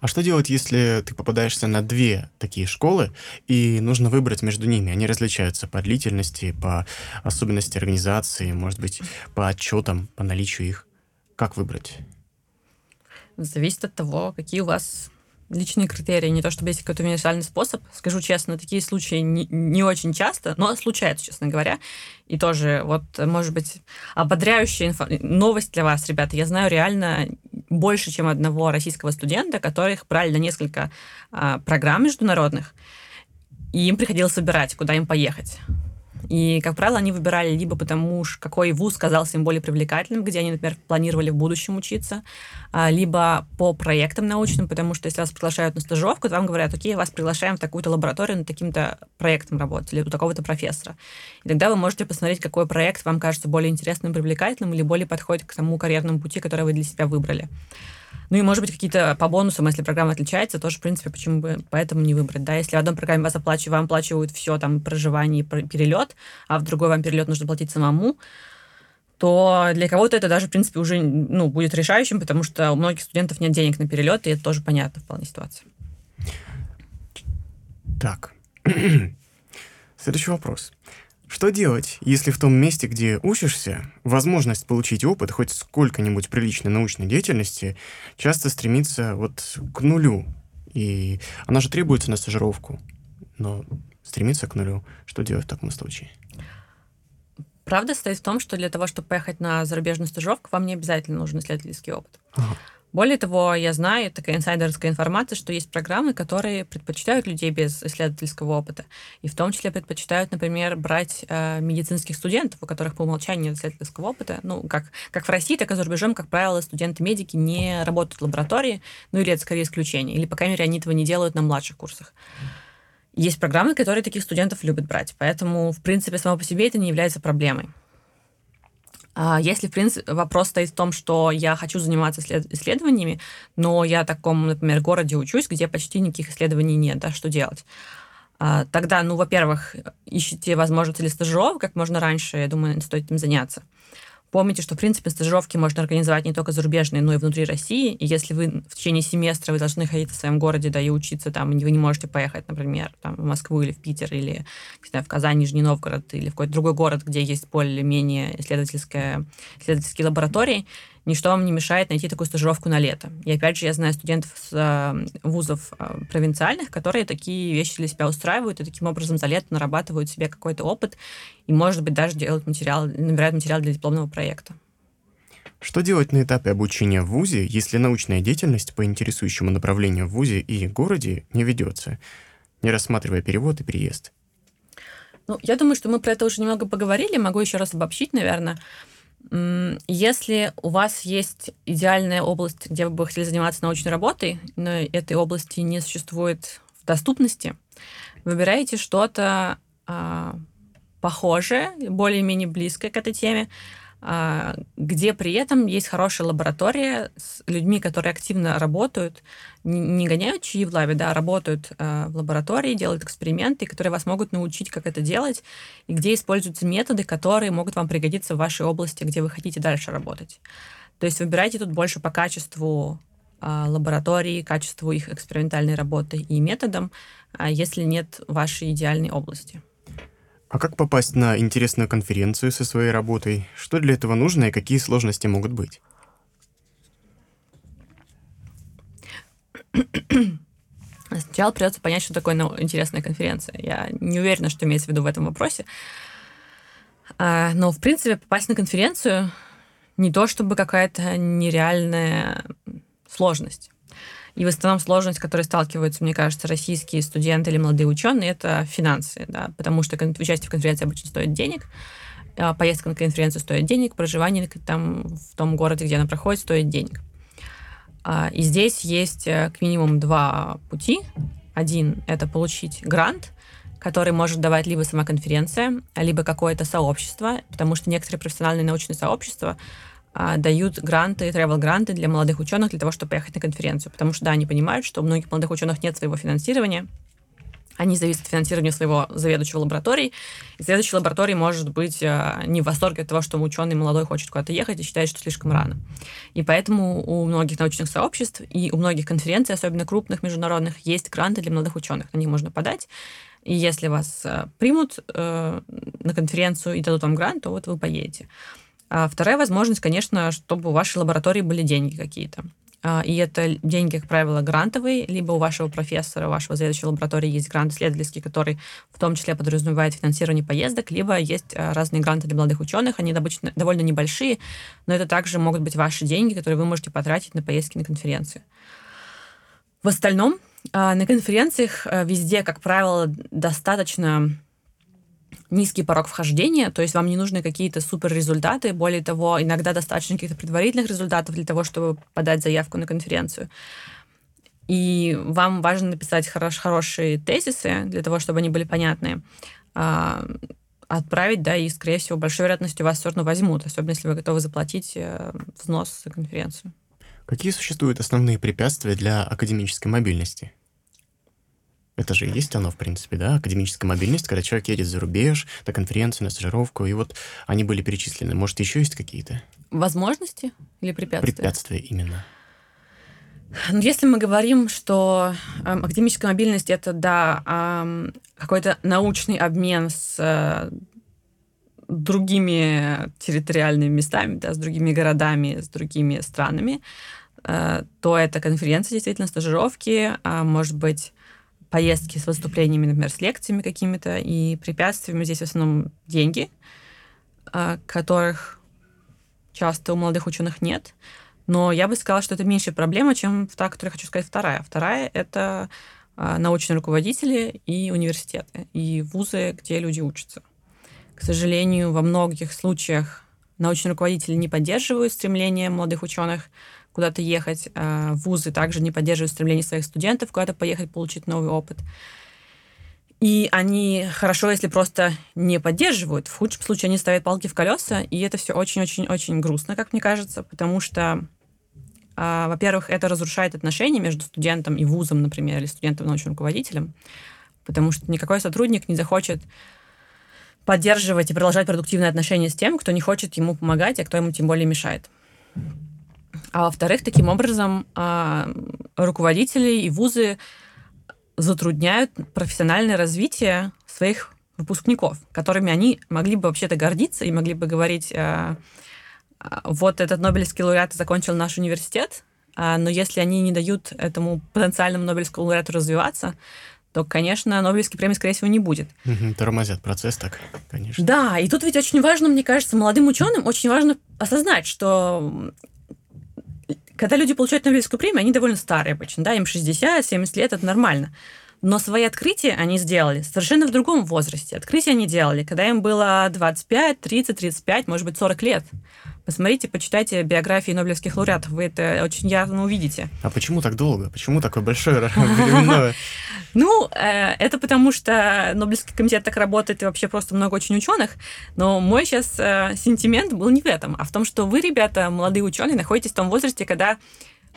А что делать, если ты попадаешься на две такие школы, и нужно выбрать между ними? Они различаются по длительности, по особенности организации, может быть, по отчетам, по наличию их. Как выбрать? Зависит от того, какие у вас личные критерии, не то чтобы есть какой-то универсальный способ. Скажу честно, такие случаи не, не очень часто, но случаются, честно говоря. И тоже, вот, может быть, ободряющая инфо... новость для вас, ребята. Я знаю реально больше, чем одного российского студента, которых брали на несколько а, программ международных, и им приходилось выбирать, куда им поехать. И, как правило, они выбирали либо потому, какой вуз казался им более привлекательным, где они, например, планировали в будущем учиться, а, либо по проектам научным, потому что если вас приглашают на стажировку, то вам говорят, окей, вас приглашаем в такую-то лабораторию на таким-то проектом работать, или у такого-то профессора. И тогда вы можете посмотреть, какой проект вам кажется более интересным, привлекательным, или более подходит к тому карьерному пути, который вы для себя выбрали. Ну и, может быть, какие-то по бонусам, если программа отличается, тоже, в принципе, почему бы поэтому не выбрать, да, если в одной программе вас оплачивают, вам оплачивают все, там, проживание и перелет, а в другой вам перелет нужно платить самому, то для кого-то это даже, в принципе, уже ну, будет решающим, потому что у многих студентов нет денег на перелет, и это тоже понятно вполне ситуация. Так. Следующий вопрос. Что делать, если в том месте, где учишься, возможность получить опыт хоть сколько-нибудь приличной научной деятельности часто стремится вот к нулю? И она же требуется на стажировку, но стремится к нулю. Что делать в таком случае? Правда стоит в том, что для того, чтобы поехать на зарубежную стажировку, вам не обязательно нужен исследовательский опыт. Ага. Более того, я знаю, такая инсайдерская информация, что есть программы, которые предпочитают людей без исследовательского опыта. И в том числе предпочитают, например, брать э, медицинских студентов, у которых по умолчанию нет исследовательского опыта. Ну, как, как в России, так и за рубежом, как правило, студенты-медики не работают в лаборатории, ну или это скорее исключение. Или, по крайней мере, они этого не делают на младших курсах. Есть программы, которые таких студентов любят брать. Поэтому, в принципе, само по себе это не является проблемой. А если, в принципе, вопрос стоит в том, что я хочу заниматься исследованиями, но я в таком, например, городе учусь, где почти никаких исследований нет, да, что делать? А, тогда, ну, во-первых, ищите возможности или стажировок как можно раньше, я думаю, стоит этим заняться. Помните, что, в принципе, стажировки можно организовать не только зарубежные, но и внутри России. И если вы в течение семестра вы должны ходить в своем городе, да, и учиться там, и вы не можете поехать, например, там, в Москву или в Питер, или, не знаю, в Казань, Нижний Новгород, или в какой-то другой город, где есть более-менее исследовательские исследовательские лаборатории, ничто вам не мешает найти такую стажировку на лето. И опять же, я знаю студентов с э, вузов э, провинциальных, которые такие вещи для себя устраивают и таким образом за лето нарабатывают себе какой-то опыт и, может быть, даже делают материал, набирают материал для дипломного проекта. Что делать на этапе обучения в ВУЗе, если научная деятельность по интересующему направлению в ВУЗе и городе не ведется, не рассматривая перевод и переезд? Ну, я думаю, что мы про это уже немного поговорили. Могу еще раз обобщить, наверное. Если у вас есть идеальная область, где вы бы хотели заниматься научной работой, но этой области не существует в доступности, выбирайте что-то а, похожее, более-менее близкое к этой теме, где при этом есть хорошая лаборатория с людьми, которые активно работают, не гоняют чьи в лабе, да, а работают а, в лаборатории, делают эксперименты, которые вас могут научить, как это делать, и где используются методы, которые могут вам пригодиться в вашей области, где вы хотите дальше работать. То есть выбирайте тут больше по качеству а, лаборатории, качеству их экспериментальной работы и методам, если нет вашей идеальной области. А как попасть на интересную конференцию со своей работой? Что для этого нужно и какие сложности могут быть? Сначала придется понять, что такое ну, интересная конференция. Я не уверена, что имеется в виду в этом вопросе. А, но, в принципе, попасть на конференцию не то чтобы какая-то нереальная сложность. И в основном сложность, с которой сталкиваются, мне кажется, российские студенты или молодые ученые, это финансы, да, потому что участие в конференции обычно стоит денег, а поездка на конференцию стоит денег, проживание там в том городе, где она проходит, стоит денег. А, и здесь есть э, к минимум два пути. Один — это получить грант, который может давать либо сама конференция, либо какое-то сообщество, потому что некоторые профессиональные научные сообщества дают гранты, travel-гранты для молодых ученых для того, чтобы поехать на конференцию. Потому что, да, они понимают, что у многих молодых ученых нет своего финансирования, они зависят от финансирования своего заведующего лабораторией. И заведующий лаборатории может быть э, не в восторге от того, что ученый молодой хочет куда-то ехать и считает, что слишком рано. И поэтому у многих научных сообществ и у многих конференций, особенно крупных международных, есть гранты для молодых ученых. На них можно подать. И если вас э, примут э, на конференцию и дадут вам грант, то вот вы поедете. А вторая возможность, конечно, чтобы у вашей лаборатории были деньги какие-то. а, и это деньги, как правило, грантовые, либо у вашего профессора, вашего заведующего лаборатории есть грант исследовательский, который в том числе подразумевает финансирование поездок, либо есть а, разные гранты для молодых ученых, они обычно довольно небольшие, но это также могут быть ваши деньги, которые вы можете потратить на поездки на конференции. В остальном, на конференциях везде, как правило, достаточно низкий порог вхождения, то есть вам не нужны какие-то супер результаты, более того, иногда достаточно каких-то предварительных результатов для того, чтобы подать заявку на конференцию. И вам важно написать хорош, хорошие тезисы для того, чтобы они были понятны, а, отправить, да, и, скорее всего, большой вероятностью вас все равно возьмут, особенно если вы готовы заплатить э, взнос за конференцию. Какие существуют основные препятствия для академической мобильности? Это же и есть оно, в принципе, да, академическая мобильность, когда человек едет за рубеж, на конференцию, на стажировку, и вот они были перечислены. Может, еще есть какие-то? Возможности или препятствия? Препятствия именно. Ну, если мы говорим, что э, академическая мобильность это да э, какой-то научный обмен с э, другими территориальными местами, да, с другими городами, с другими странами, э, то это конференция, действительно, стажировки, а может быть поездки с выступлениями, например, с лекциями какими-то, и препятствиями здесь в основном деньги, а, которых часто у молодых ученых нет. Но я бы сказала, что это меньшая проблема, чем та, которую я хочу сказать вторая. Вторая — это а, научные руководители и университеты, и вузы, где люди учатся. К сожалению, во многих случаях научные руководители не поддерживают стремление молодых ученых куда-то ехать. А вузы также не поддерживают стремление своих студентов куда-то поехать, получить новый опыт. И они хорошо, если просто не поддерживают. В худшем случае они ставят палки в колеса, и это все очень-очень-очень грустно, как мне кажется, потому что, а, во-первых, это разрушает отношения между студентом и вузом, например, или студентом научным руководителем, потому что никакой сотрудник не захочет поддерживать и продолжать продуктивные отношения с тем, кто не хочет ему помогать, а кто ему тем более мешает. А во-вторых, таким образом а, руководители и вузы затрудняют профессиональное развитие своих выпускников, которыми они могли бы вообще-то гордиться и могли бы говорить, а, вот этот Нобелевский лауреат закончил наш университет, но если они не дают этому потенциальному Нобелевскому лауреату развиваться, то, конечно, Нобелевской премии, скорее всего, не будет. Угу, тормозят процесс так, конечно. Да, и тут ведь очень важно, мне кажется, молодым ученым очень важно осознать, что когда люди получают Нобелевскую премию, они довольно старые обычно, да, им 60, 70 лет, это нормально. Но свои открытия они сделали совершенно в другом возрасте. Открытия они делали, когда им было 25, 30, 35, может быть, 40 лет. Посмотрите, почитайте биографии Нобелевских лауреатов, вы это очень явно увидите. А почему так долго? Почему такое большое временное? Ну, э, это потому что Нобелевский комитет так работает, и вообще просто много очень ученых. Но мой сейчас э, сентимент был не в этом, а в том, что вы, ребята, молодые ученые, находитесь в том возрасте, когда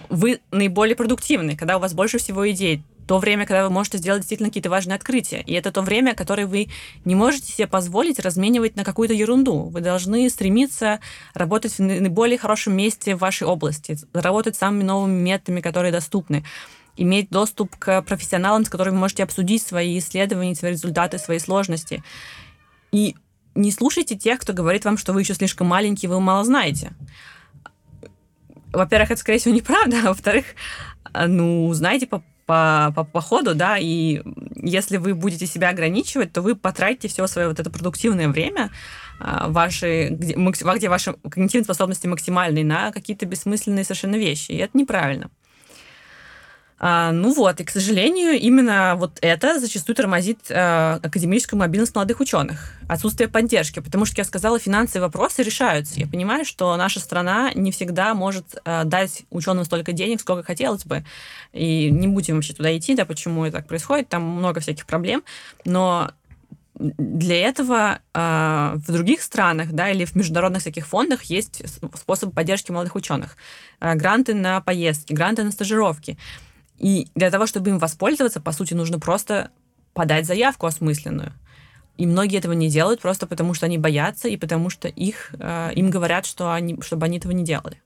вы наиболее продуктивны, когда у вас больше всего идей, то время, когда вы можете сделать действительно какие-то важные открытия. И это то время, которое вы не можете себе позволить разменивать на какую-то ерунду. Вы должны стремиться работать в наиболее хорошем месте в вашей области, работать самыми новыми методами, которые доступны иметь доступ к профессионалам, с которыми вы можете обсудить свои исследования, свои результаты, свои сложности. И не слушайте тех, кто говорит вам, что вы еще слишком маленький, вы мало знаете. Во-первых, это, скорее всего, неправда, а во-вторых, ну, знаете по по, по, по ходу, да, и если вы будете себя ограничивать, то вы потратите все свое вот это продуктивное время, а, ваши, где, где ваши когнитивные способности максимальные, на какие-то бессмысленные совершенно вещи, и это неправильно. А, ну вот, и, к сожалению, именно вот это зачастую тормозит а, академическую мобильность молодых ученых. Отсутствие поддержки. Потому что, я сказала, финансовые вопросы решаются. Я понимаю, что наша страна не всегда может а, дать ученым столько денег, сколько хотелось бы. И не будем вообще туда идти, да, почему это так происходит. Там много всяких проблем. Но для этого э, в других странах, да, или в международных таких фондах есть способ поддержки молодых ученых. Э, гранты на поездки, гранты на стажировки. И для того, чтобы им воспользоваться, по сути, нужно просто подать заявку осмысленную. И многие этого не делают просто потому, что они боятся и потому, что их, э, им говорят, что они, чтобы они этого не делали.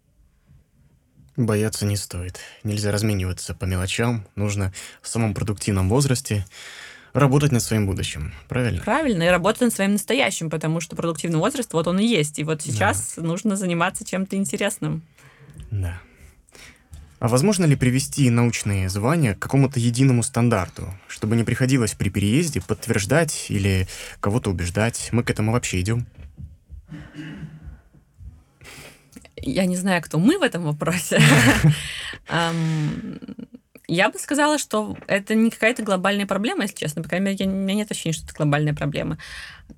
Бояться не стоит. Нельзя размениваться по мелочам. Нужно в самом продуктивном возрасте работать над своим будущим, правильно? Правильно, и работать над своим настоящим, потому что продуктивный возраст, вот он и есть. И вот сейчас да. нужно заниматься чем-то интересным. Да. А возможно ли привести научные звания к какому-то единому стандарту, чтобы не приходилось при переезде подтверждать или кого-то убеждать? Мы к этому вообще идем? Я не знаю, кто мы в этом вопросе. Я бы сказала, что это не какая-то глобальная проблема, если честно. По крайней мере, у меня нет ощущения, что это глобальная проблема.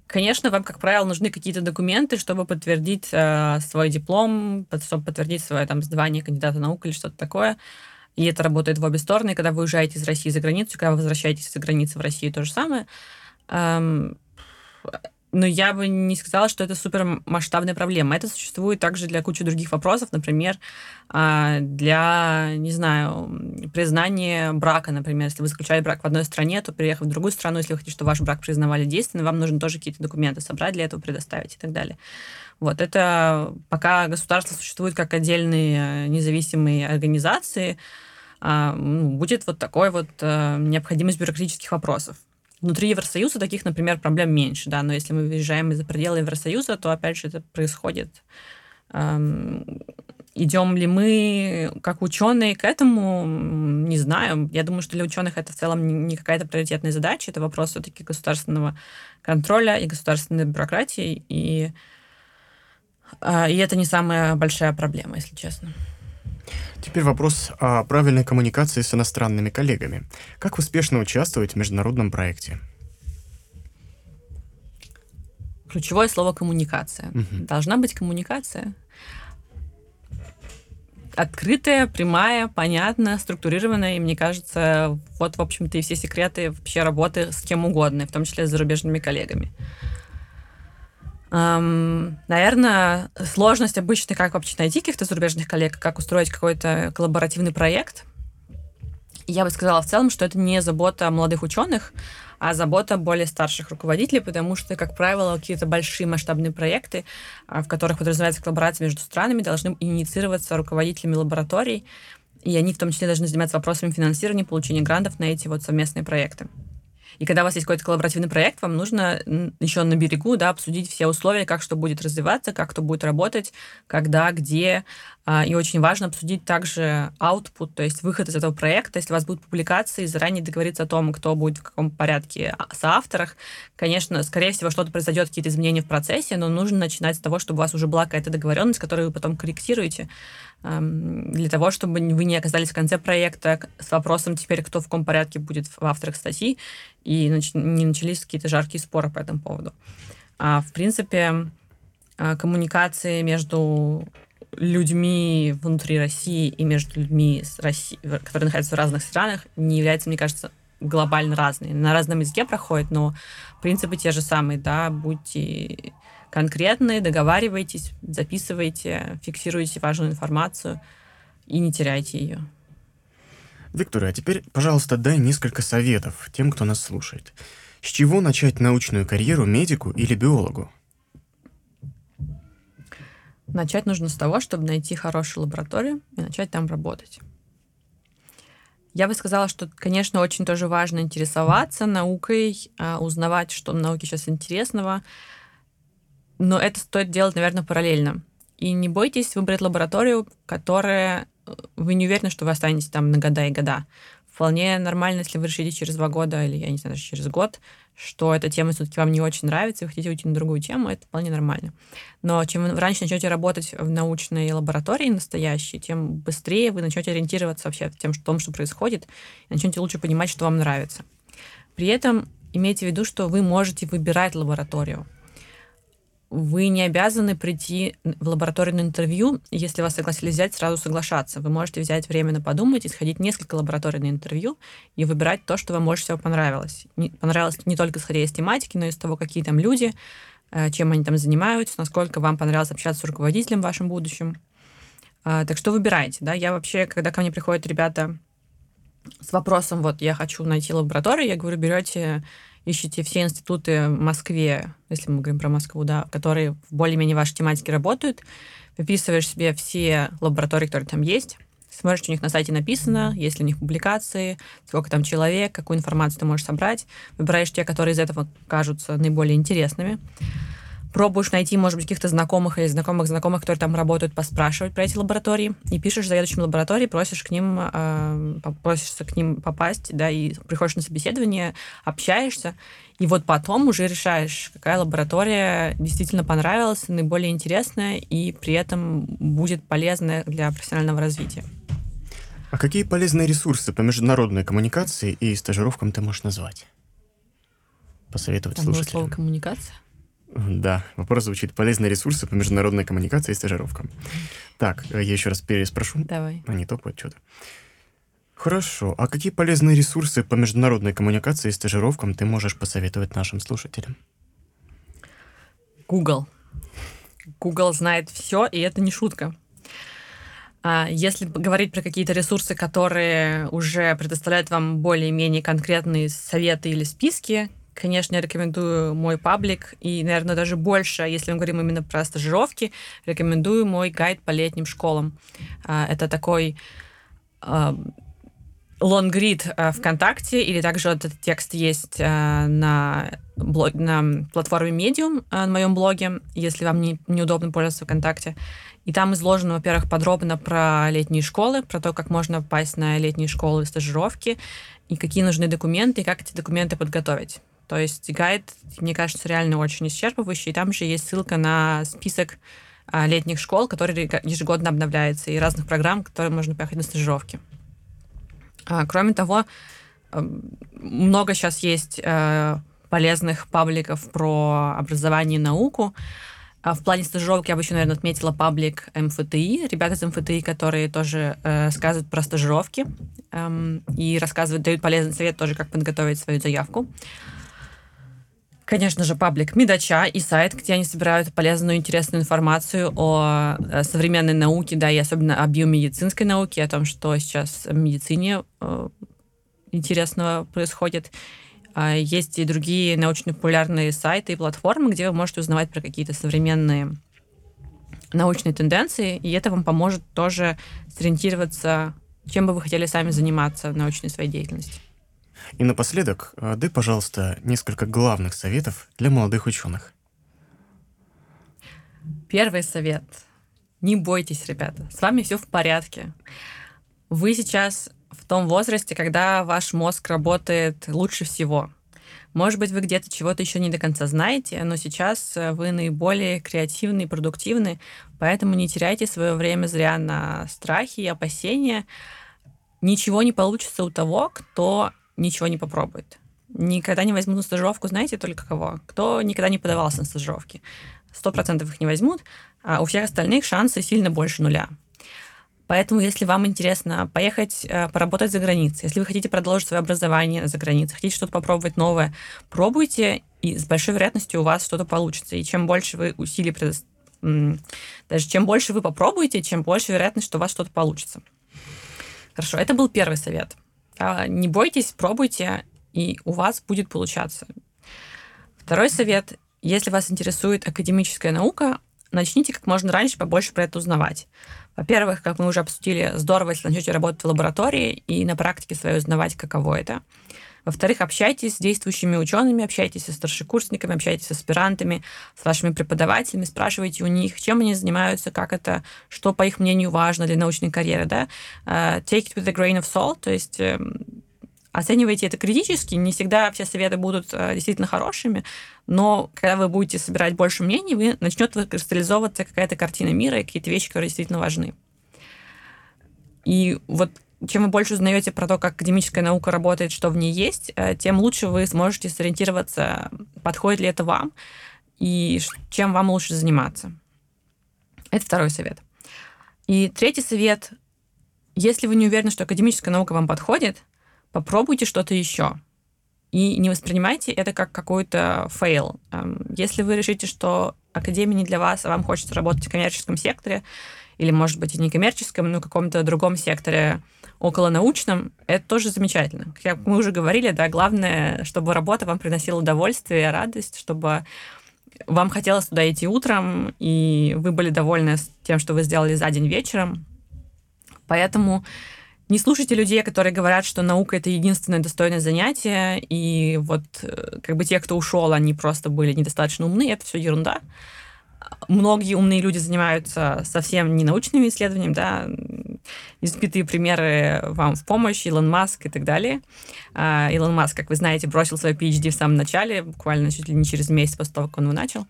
Конечно, вам, как правило, нужны какие-то документы, чтобы подтвердить э, свой диплом, чтобы подтвердить свое там звание кандидата наук или что-то такое. И это работает в обе стороны. Когда вы уезжаете из России за границу, когда вы возвращаетесь из-за границы в Россию, то же самое. Эм, но я бы не сказала, что это супер масштабная проблема. Это существует также для кучи других вопросов, например, а, для, не знаю, признания брака, например. Если вы заключали брак в одной стране, то приехав в другую страну, если вы хотите, чтобы ваш брак признавали действенным, вам нужно тоже какие-то документы собрать для этого, предоставить и так далее. Вот это пока государство существует как отдельные независимые организации, а, ну, будет вот такой вот э, необходимость бюрократических вопросов. Внутри Евросоюза таких, например, проблем меньше, да, но если мы выезжаем из-за пределы Евросоюза, то, опять же, это происходит. Идем ли мы, как ученые, к этому, не знаю. Я думаю, что для ученых это в целом не какая-то приоритетная задача, это вопрос все-таки государственного контроля и государственной бюрократии, и, э, и это не самая большая проблема, если честно. Теперь вопрос о правильной коммуникации с иностранными коллегами. Как успешно участвовать в международном проекте? Ключевое слово коммуникация. Угу. Должна быть коммуникация. Открытая, прямая, понятная, структурированная. И мне кажется, вот, в общем-то, и все секреты вообще работы с кем угодно, в том числе с зарубежными коллегами. Эм, наверное, сложность обычно, как вообще найти каких-то зарубежных коллег, как устроить какой-то коллаборативный проект. Я бы сказала в целом, что это не забота молодых ученых, а забота более старших руководителей, потому что, как правило, какие-то большие масштабные проекты, а, в которых подразумевается коллаборация между странами, должны инициироваться руководителями лабораторий, и они в том числе должны заниматься вопросами финансирования, получения грантов на эти вот совместные проекты. И когда у вас есть какой-то коллаборативный проект, вам нужно еще на берегу да, обсудить все условия, как что будет развиваться, как кто будет работать, когда, где. А, и очень важно обсудить также output, то есть выход из этого проекта. Если у вас будут публикации, заранее договориться о том, кто будет в каком порядке соавторах. Конечно, скорее всего, что-то произойдет, какие-то изменения в процессе, но нужно начинать с того, чтобы у вас уже была какая-то договоренность, которую вы потом корректируете для того, чтобы вы не оказались в конце проекта с вопросом теперь, кто в каком порядке будет в авторах статьи, и не начались какие-то жаркие споры по этому поводу. А, в принципе, а, коммуникации между людьми внутри России и между людьми, с Россией, которые находятся в разных странах, не является, мне кажется, глобально разные. На разном языке проходят, но принципы те же самые, да, будьте конкретные, договаривайтесь, записывайте, фиксируйте важную информацию и не теряйте ее. Виктория, а теперь, пожалуйста, дай несколько советов тем, кто нас слушает. С чего начать научную карьеру медику или биологу? Начать нужно с того, чтобы найти хорошую лабораторию и начать там работать. Я бы сказала, что, конечно, очень тоже важно интересоваться наукой, а, узнавать, что в науке сейчас интересного, но это стоит делать, наверное, параллельно. И не бойтесь выбрать лабораторию, которая э, вы не уверены, что вы останетесь там на года и года. Вполне нормально, если вы решите через два года или, я не знаю, даже через год, что эта тема все-таки вам не очень нравится, и вы хотите уйти на другую тему, это вполне нормально. Но чем вы раньше начнете работать в научной лаборатории настоящей, тем быстрее вы начнете ориентироваться вообще в тем, в том, что происходит, и начнете лучше понимать, что вам нравится. При этом имейте в виду, что вы можете выбирать лабораторию вы не обязаны прийти в лабораторное интервью, если вас согласились взять, сразу соглашаться. Вы можете взять время на подумать и сходить несколько лабораторных интервью и выбирать то, что вам больше всего понравилось. Не, понравилось не только исходя из тематики, но и из того, какие там люди, э, чем они там занимаются, насколько вам понравилось общаться с руководителем в вашем будущем. А, так что выбирайте. Да? Я вообще, когда ко мне приходят ребята с вопросом, вот, я хочу найти лабораторию, я говорю, берете ищите все институты в Москве, если мы говорим про Москву, да, которые в более-менее вашей тематике работают, выписываешь себе все лаборатории, которые там есть, смотришь, что у них на сайте написано, есть ли у них публикации, сколько там человек, какую информацию ты можешь собрать, выбираешь те, которые из этого кажутся наиболее интересными. Пробуешь найти, может быть, каких-то знакомых или знакомых знакомых, которые там работают, поспрашивать про эти лаборатории, и пишешь заведующим лаборатории, просишь к ним, э, просишься к ним попасть, да, и приходишь на собеседование, общаешься, и вот потом уже решаешь, какая лаборатория действительно понравилась, наиболее интересная, и при этом будет полезная для профессионального развития. А какие полезные ресурсы по международной коммуникации и стажировкам ты можешь назвать? Посоветовать Там слушателям. слово коммуникация? Да, вопрос звучит полезные ресурсы по международной коммуникации и стажировкам. Так, э, я еще раз переспрошу. Давай. А не топают что-то. Хорошо. А какие полезные ресурсы по международной коммуникации и стажировкам ты можешь посоветовать нашим слушателям? Google. Google знает все, и это не шутка. А если говорить про какие-то ресурсы, которые уже предоставляют вам более-менее конкретные советы или списки, конечно, я рекомендую мой паблик, и, наверное, даже больше, если мы говорим именно про стажировки, рекомендую мой гайд по летним школам. А, это такой а, лонгрид ВКонтакте, или также вот этот текст есть на, блог, на платформе Medium на моем блоге, если вам не, неудобно пользоваться ВКонтакте. И там изложено, во-первых, подробно про летние школы, про то, как можно попасть на летние школы и стажировки, и какие нужны документы, и как эти документы подготовить. То есть гайд, мне кажется, реально очень исчерпывающий. И там же есть ссылка на список а, летних школ, который ежегодно обновляется, и разных программ, которые можно поехать на стажировки. А, кроме того, много сейчас есть э, полезных пабликов про образование и науку. А в плане стажировки я бы еще, наверное, отметила паблик МФТИ, ребята из МФТИ, которые тоже э, рассказывают про стажировки эм, и рассказывают, дают полезный совет тоже, как подготовить свою заявку. Конечно же, паблик Медача и сайт, где они собирают полезную, интересную информацию о э, современной науке, да, и особенно о биомедицинской науке, о том, что сейчас в медицине э, интересного происходит. А, есть и другие научно-популярные сайты и платформы, где вы можете узнавать про какие-то современные научные тенденции, и это вам поможет тоже сориентироваться, чем бы вы хотели сами заниматься в научной своей деятельности. И напоследок, а, дай, пожалуйста, несколько главных советов для молодых ученых. Первый совет. Не бойтесь, ребята. С вами все в порядке. Вы сейчас в том возрасте, когда ваш мозг работает лучше всего. Может быть, вы где-то чего-то еще не до конца знаете, но сейчас э, вы наиболее креативны и продуктивны, поэтому не теряйте свое время зря на страхи и опасения. Ничего не получится у того, кто ничего не попробует. Никогда не возьмут на стажировку, знаете, только кого? Кто никогда не подавался на стажировки. Сто процентов их не возьмут, а у всех остальных шансы сильно больше нуля. Поэтому, если вам интересно поехать э, поработать за границей, если вы хотите продолжить свое образование за границей, хотите что-то попробовать новое, пробуйте, и с большой вероятностью у вас что-то получится. И чем больше вы усилий предоставите, даже чем больше вы попробуете, чем больше вероятность, что у вас что-то получится. Хорошо, это был первый совет. А, не бойтесь, пробуйте, и у вас будет получаться. Второй совет. Если вас интересует академическая наука, начните как можно раньше побольше про это узнавать. Во-первых, как мы уже обсудили, здорово, если начнете работать в лаборатории и на практике своей узнавать, каково это. Во-вторых, общайтесь с действующими учеными, общайтесь со старшекурсниками, общайтесь с аспирантами, с вашими преподавателями, спрашивайте у них, чем они занимаются, как это, что, по их мнению, важно для научной карьеры. Да? Uh, take it with a grain of salt, то есть uh, оценивайте это критически. Не всегда все советы будут uh, действительно хорошими, но когда вы будете собирать больше мнений, вы начнет кристаллизовываться какая-то картина мира и какие-то вещи, которые действительно важны. И вот чем вы больше узнаете про то, как академическая наука работает, что в ней есть, э, тем лучше вы сможете сориентироваться, подходит ли это вам и чем вам лучше заниматься. Это второй совет. И третий совет. Если вы не уверены, что академическая наука вам подходит, попробуйте что-то еще и не воспринимайте это как какой-то fail. Эм, если вы решите, что академия не для вас, а вам хочется работать в коммерческом секторе, или, может быть, и не коммерческом, но в каком-то другом секторе около научном, это тоже замечательно. Как мы уже говорили, да, главное, чтобы работа вам приносила удовольствие, радость, чтобы вам хотелось туда идти утром, и вы были довольны тем, что вы сделали за день вечером. Поэтому Не слушайте людей, которые говорят, что наука это единственное достойное занятие, и вот э, как бы те, кто ушел, они просто были недостаточно умны, это все ерунда. Многие умные люди занимаются совсем не научными исследованиями, да, избитые примеры вам в помощь, Илон Маск и так далее. А, Илон Маск, как вы знаете, бросил свой PhD в самом начале, буквально чуть ли не через месяц после того, как он его начал.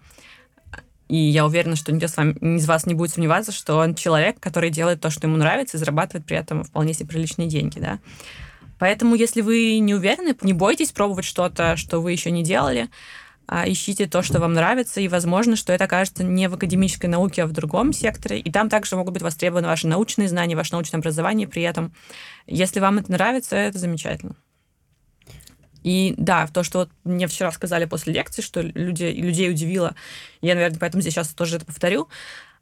И я уверена, что никто с вами, из вас не будет сомневаться, что он человек, который делает то, что ему нравится, и зарабатывает при этом вполне себе приличные деньги, да. Поэтому, если вы не уверены, не бойтесь пробовать что-то, что вы еще не делали, ищите то, что вам нравится, и возможно, что это окажется не в академической науке, а в другом секторе, и там также могут быть востребованы ваши научные знания, ваше научное образование при этом. Если вам это нравится, это замечательно. И да, то, что вот мне вчера сказали после лекции, что люди, людей удивило, я, наверное, поэтому здесь сейчас тоже это повторю,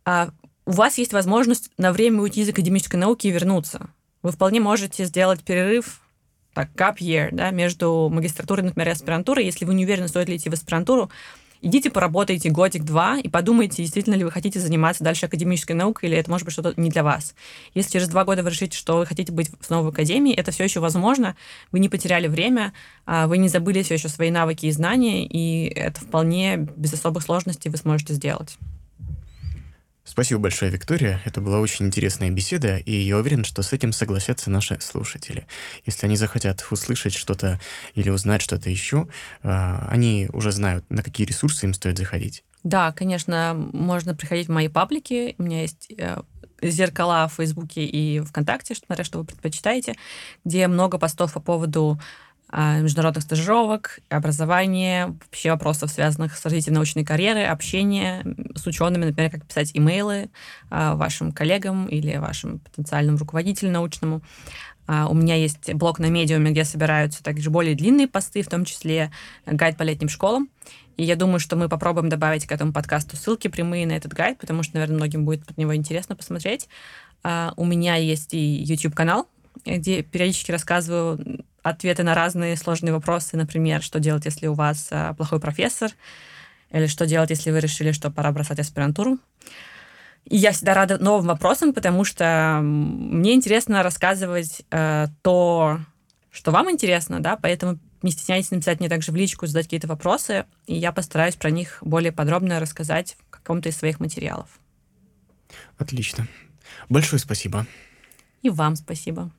а, у вас есть возможность на время уйти из академической науки и вернуться. Вы вполне можете сделать перерыв, так, gap year, да, между магистратурой, например, и аспирантурой. Если вы не уверены, стоит ли идти в аспирантуру, идите поработайте годик-два и подумайте, действительно ли вы хотите заниматься дальше академической наукой, или это может быть что-то не для вас. Если через два года вы решите, что вы хотите быть снова в академии, это все еще возможно. Вы не потеряли время, а вы не забыли все еще свои навыки и знания, и это вполне без особых сложностей вы сможете сделать. Спасибо большое, Виктория. Это была очень интересная беседа, и я уверен, что с этим согласятся наши слушатели. Если они захотят услышать что-то или узнать что-то еще, а, они уже знают, на какие ресурсы им стоит заходить. Да, конечно, можно приходить в мои паблики. У меня есть э, зеркала в Фейсбуке и ВКонтакте, смотря что вы предпочитаете, где много постов по поводу международных стажировок, образования, вообще вопросов, связанных с развитием научной карьеры, общения с учеными, например, как писать имейлы а, вашим коллегам или вашим потенциальному руководителю научному. А, у меня есть блог на медиуме, где собираются также более длинные посты, в том числе гайд по летним школам. И я думаю, что мы попробуем добавить к этому подкасту ссылки прямые на этот гайд, потому что, наверное, многим будет под него интересно посмотреть. У меня есть и YouTube-канал, где периодически рассказываю ответы на разные сложные вопросы, например, что делать, если у вас а, плохой профессор, или что делать, если вы решили, что пора бросать аспирантуру. И я всегда рада новым вопросам, потому что мне интересно рассказывать э, то, что вам интересно, да, поэтому не стесняйтесь написать мне также в личку, задать какие-то вопросы, и я постараюсь про них более подробно рассказать в каком-то из своих материалов. Отлично. Большое спасибо. И вам спасибо.